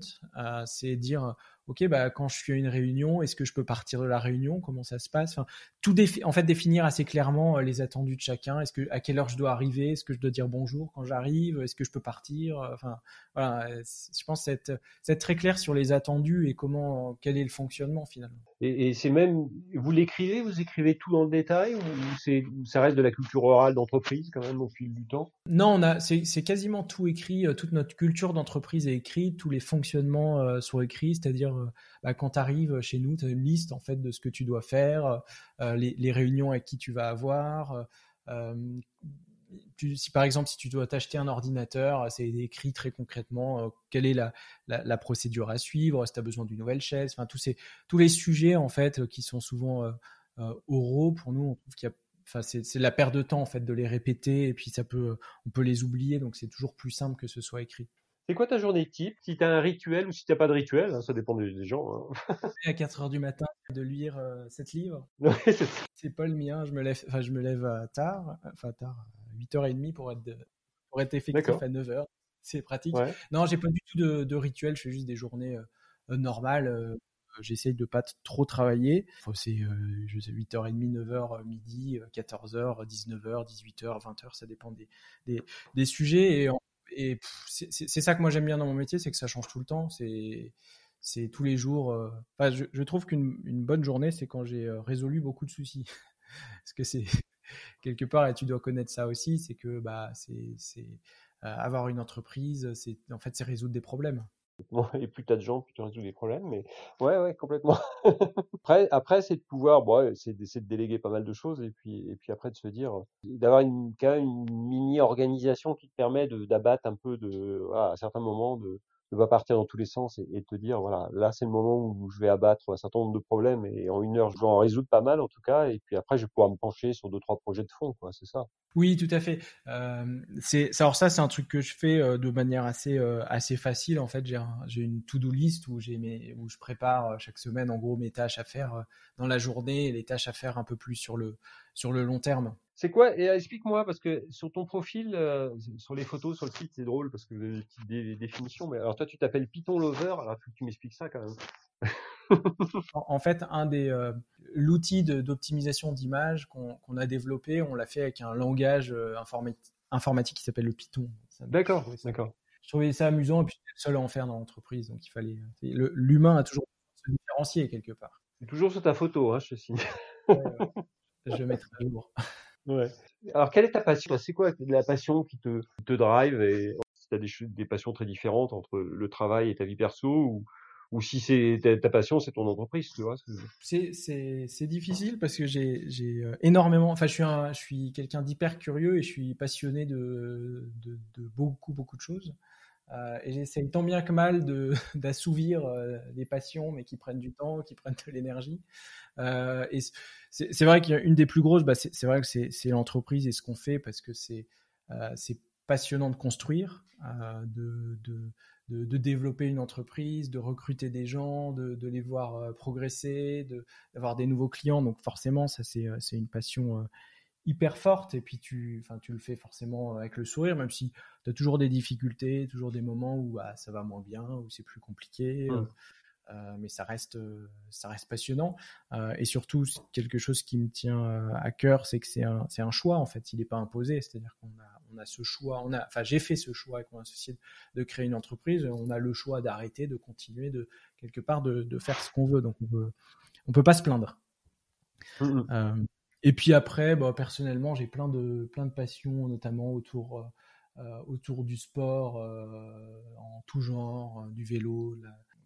c'est dire ok, bah, quand je suis à une réunion, est-ce que je peux partir de la réunion? Comment ça se passe? Enfin, Tout en fait, définir assez clairement euh, les attendus de chacun. Est-ce que à quelle heure je dois arriver? Est-ce que je dois dire bonjour quand j'arrive? Est-ce que je peux partir? Enfin, voilà, je pense être, être très clair sur les attendus et comment, quel est le fonctionnement finalement. Et, c'est même, vous l'écrivez, vous écrivez tout dans le détail ou c'est, ça reste de la culture orale d'entreprise quand même au fil du temps? Non, on a, c'est, quasiment tout écrit. Euh, toute notre culture d'entreprise est écrite, tous les fonctionnements euh, sont écrits, c'est-à-dire euh, bah, quand tu arrives chez nous, tu as une liste en fait de ce que tu dois faire, euh, les, réunions avec qui tu vas avoir. Euh, si par exemple si tu dois t'acheter un ordinateur, c'est écrit très concrètement quelle est la, procédure à suivre, si tu as besoin d'une nouvelle chaise, enfin tous les sujets en fait qui sont souvent oraux pour nous, c'est la perte de temps en fait de les répéter et puis ça peut on peut les oublier donc c'est toujours plus simple que ce soit écrit. C'est quoi ta journée type Si tu as un rituel ou si tu n'as pas de rituel, hein, ça dépend des, gens. Hein. à 4 heures du matin de lire euh, cette livre. c'est pas le mien, je me lève, enfin, je me lève euh, tard, enfin tard, 8h30 pour être, pour être effectif à 9h. C'est pratique. Non, j'ai pas du tout de, rituel, je fais juste des journées euh, normales. J'essaye de pas trop travailler. c'est 8h30, 9h, midi, 14h, 19h, 18h, 20h, ça dépend des, des, des sujets. Et en et c'est ça que moi j'aime bien dans mon métier, c'est que ça change tout le temps. C'est tous les jours. Euh, je, trouve qu'une bonne journée, c'est quand j'ai euh, résolu beaucoup de soucis. Parce que c'est quelque part, et tu dois connaître ça aussi, c'est que bah c'est euh, avoir une entreprise, c'est en fait c'est résoudre des problèmes. Et plus t'as de gens, plus tu résous les problèmes. Mais ouais, ouais, complètement. après, après c'est de pouvoir, bon, c'est de déléguer pas mal de choses et puis, et puis après de se dire, d'avoir une, quand même une mini organisation qui te permet d'abattre un peu de, à certains moments de, ne pas partir dans tous les sens et, te dire voilà là c'est le moment où je vais abattre un certain nombre de problèmes et en une heure je vais en résoudre pas mal en tout cas et puis après je vais pouvoir me pencher sur deux trois projets de fond quoi c'est ça. Oui tout à fait. Euh, c'est alors ça c'est un truc que je fais de manière assez assez facile en fait. J'ai j'ai une to do list où j'ai mes où je prépare chaque semaine en gros mes tâches à faire dans la journée et les tâches à faire un peu plus sur le sur le long terme c'est quoi Et explique-moi, parce que sur ton profil, euh, sur les photos, sur le site, c'est drôle parce que vous avez des définitions. Mais alors toi, tu t'appelles Python Lover. Alors faut que tu m'expliques ça quand même. en fait, un des euh, l'outil d'optimisation d'image qu'on a développé, on l'a fait avec un langage euh, informatique qui s'appelle le Python. D'accord, d'accord. Je trouvais ça amusant et puis le seul à en faire dans l'entreprise, donc il fallait. L'humain a toujours se différencier quelque part. C'est toujours sur ta photo, hein, je te signe. je mettre à jour. Ouais. Alors, quelle est ta passion? C'est quoi la passion qui te, te drive et si tu as des, des, passions très différentes entre le travail et ta vie perso ou, ou si c'est ta, passion, c'est ton entreprise, tu vois C'est difficile parce que j'ai euh, énormément. Enfin, je suis, un, je suis quelqu'un d'hyper curieux et je suis passionné de, de, de, beaucoup, beaucoup de choses. Euh, et j'essaye tant bien que mal d'assouvir euh, des passions, mais qui prennent du temps, qui prennent de l'énergie. Euh, et c'est vrai qu'une des plus grosses, bah, c'est vrai que c'est l'entreprise et ce qu'on fait parce que c'est c'est passionnant de construire, de, de, de, développer une entreprise, de recruter des gens, de, les voir progresser, d'avoir des nouveaux clients. Donc forcément, ça c'est une passion hyper forte et puis tu, enfin, tu le fais forcément avec le sourire, même si tu as toujours des difficultés, toujours des moments où bah, ça va moins bien, où c'est plus compliqué. Mmh. Euh, mais ça reste, ça reste passionnant. Euh, et surtout, quelque chose qui me tient euh, à cœur, c'est que c'est un, c'est un choix en fait. Il n'est pas imposé. C'est-à-dire qu'on a, on a ce choix. On a, enfin, j'ai fait ce choix avec mon associé de créer une entreprise. On a le choix d'arrêter, de continuer, de quelque part de, de faire ce qu'on veut. Donc on peut, on peut pas se plaindre. Mmh et puis après, bah, personnellement, j'ai plein de, plein de passions, notamment autour, euh, euh, autour du sport euh, en tout genre, du vélo,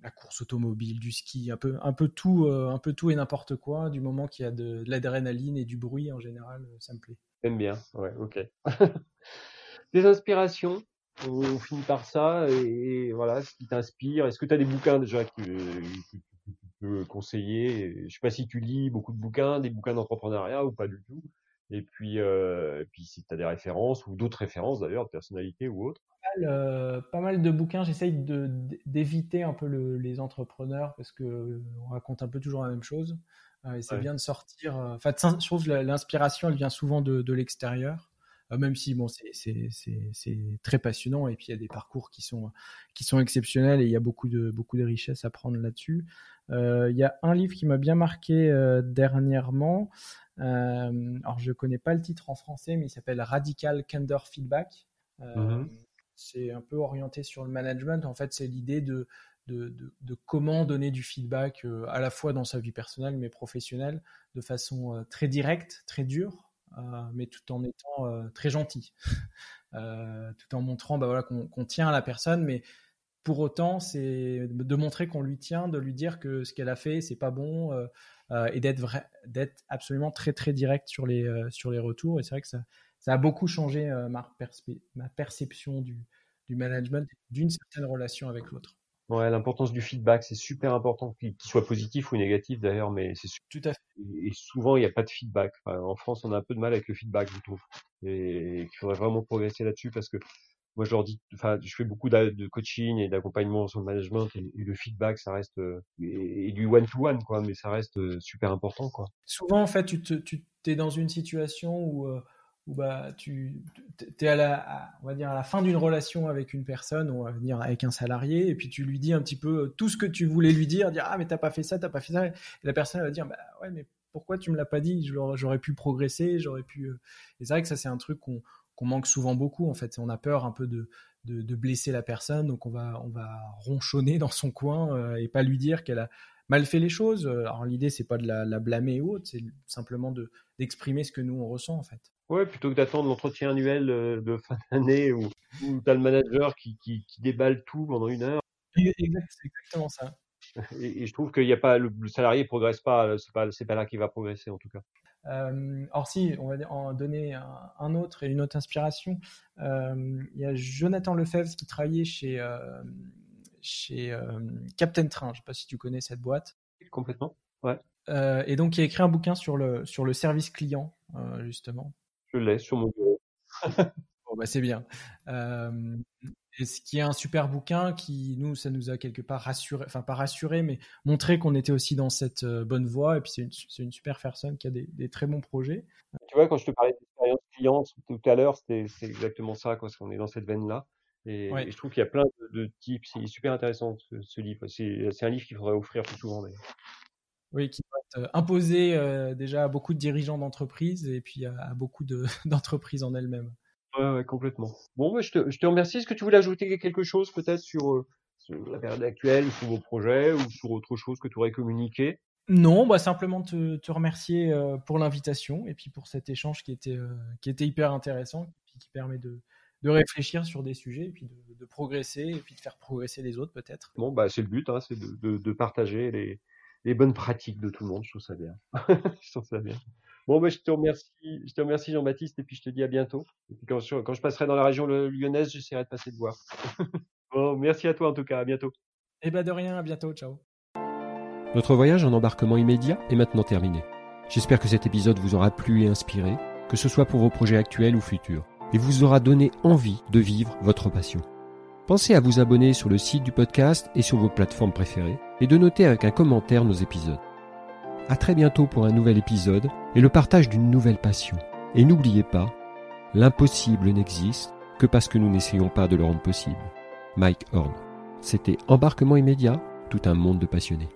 la, course automobile, du ski, un peu, un peu tout, un peu tout et n'importe quoi. Du moment qu'il y a de, l'adrénaline et du bruit en général, ça me plaît. J'aime bien, ouais, ok. Des inspirations, on finit par ça et, voilà, ce qui t'inspire. Est-ce que tu as des bouquins déjà que, conseiller. Je sais pas si tu lis beaucoup de bouquins, des bouquins d'entrepreneuriat ou pas du tout. Et puis, euh, puis si tu as des références ou d'autres références d'ailleurs, de personnalité ou autre. Euh, pas mal de bouquins. J'essaye d'éviter un peu les entrepreneurs parce que on raconte un peu toujours la même chose. Euh, et c'est bien de sortir. Enfin, je trouve l'inspiration, elle vient souvent de, de l'extérieur. Euh, même si bon, c'est très passionnant et puis il y a des parcours qui sont, qui sont exceptionnels et il y a beaucoup de, beaucoup de richesses à prendre là-dessus. Euh, il y a un livre qui m'a bien marqué euh, dernièrement. alors je connais pas le titre en français, mais il s'appelle Radical Candor Feedback. Mmh c'est un peu orienté sur le management. En fait, c'est l'idée de, de, de, de, comment donner du feedback à la fois dans sa vie personnelle mais professionnelle de façon très directe, très dure, mais tout en étant euh, très gentil, euh, tout en montrant bah, voilà, qu'on tient à la personne, mais pour autant, c'est de montrer qu'on lui tient, de lui dire que ce qu'elle a fait, c'est pas bon, et d'être d'être absolument très très direct sur les sur les retours. Et c'est vrai que ça, ça a beaucoup changé ma, ma perception du, du management, d'une certaine relation avec l'autre. Ouais, l'importance du feedback, c'est super important, qu'il soit positif ou négatif d'ailleurs, mais c'est tout à fait. Et souvent, il n'y a pas de feedback. en France, on a un peu de mal avec le feedback, je trouve, et, qu'il faudrait vraiment progresser là-dessus parce que moi, je leur dis, enfin, je fais beaucoup de coaching et d'accompagnement sur le management et, le feedback, ça reste et, du one to one, quoi, mais ça reste euh, super important, quoi. Souvent, en fait, tu te, tu es dans une situation où euh, où bah, tu es à la, on va dire à la fin d'une relation avec une personne, ou dire avec un salarié, et puis tu lui dis un petit peu euh, tout ce que tu voulais lui dire, dire ah mais t'as pas fait ça, t'as pas fait ça, et la personne va dire bah ouais mais pourquoi tu me l'as pas dit, j'aurais pu progresser, j'aurais pu. Euh. Et c'est vrai que ça c'est un truc qu'on manque souvent beaucoup en fait, on a peur un peu de, de, blesser la personne, donc on va on va ronchonner dans son coin euh, et pas lui dire qu'elle a mal fait les choses. Alors l'idée c'est pas de la, la blâmer ou autre, c'est simplement de d'exprimer ce que nous on ressent en fait. Ouais, plutôt que d'attendre l'entretien annuel euh, de fin d'année où, où tu as le manager qui, qui, qui, déballe tout pendant une heure. c'est exactement ça. Et, je trouve a pas le, salarié progresse pas, c'est pas pas là qu'il va progresser en tout cas. Euh, or si, on va en donner un, autre et une autre inspiration. Euh, il y a Jonathan Lefebvre qui travaillait chez euh, chez Captain Train. Je sais pas si tu connais cette boîte. Complètement. Ouais. et donc il a écrit un bouquin sur le sur le service client justement. Je l'ai sur mon bureau. bon, bah, c'est bien. Euh, et ce qui est un super bouquin qui, nous, ça nous a quelque part rassuré, enfin pas rassuré, mais montré qu'on était aussi dans cette bonne voie. Et puis c'est une, une, super personne qui a des, des, très bons projets. Tu vois, quand je te parlais d'expérience client tout à l'heure, c'est exactement ça, quoi, parce qu'on est dans cette veine-là. Et, je trouve qu'il y a plein de, de types. C'est super intéressant ce, ce livre. C'est un livre qu'il faudrait offrir plus souvent. Oui, qui être euh, imposé euh, déjà à beaucoup de dirigeants d'entreprises et puis à, beaucoup d'entreprises en elles-mêmes. Ouais, ouais, complètement. Bon, bah, je, te, je, te, remercie. Est-ce que tu voulais ajouter quelque chose peut-être sur, euh, sur, la période actuelle, sur vos projets ou sur autre chose que tu aurais communiqué? Non, bah, simplement te, te remercier pour l'invitation et puis pour cet échange qui était, qui était hyper intéressant et qui permet de, de réfléchir sur des sujets et puis de, de, progresser et puis de faire progresser les autres peut-être. Bon, bah, c'est le but, hein, c'est de, de, partager les, les bonnes pratiques de tout le monde. Je trouve ça bien. je trouve ça bien. Bon, ben, je te remercie, je te remercie Jean-Baptiste, et puis je te dis à bientôt. Et puis quand je, quand je passerai dans la région lyonnaise, j'essaierai de passer de voir. bon, merci à toi en tout cas, à bientôt. Eh ben de rien, à bientôt, ciao. Notre voyage en embarquement immédiat est maintenant terminé. J'espère que cet épisode vous aura plu et inspiré, que ce soit pour vos projets actuels ou futurs, et vous aura donné envie de vivre votre passion. Pensez à vous abonner sur le site du podcast et sur vos plateformes préférées et de noter avec un commentaire nos épisodes. À très bientôt pour un nouvel épisode et le partage d'une nouvelle passion. Et n'oubliez pas, l'impossible n'existe que parce que nous n'essayons pas de le rendre possible. Mike Horn. C'était Embarquement immédiat, tout un monde de passionnés.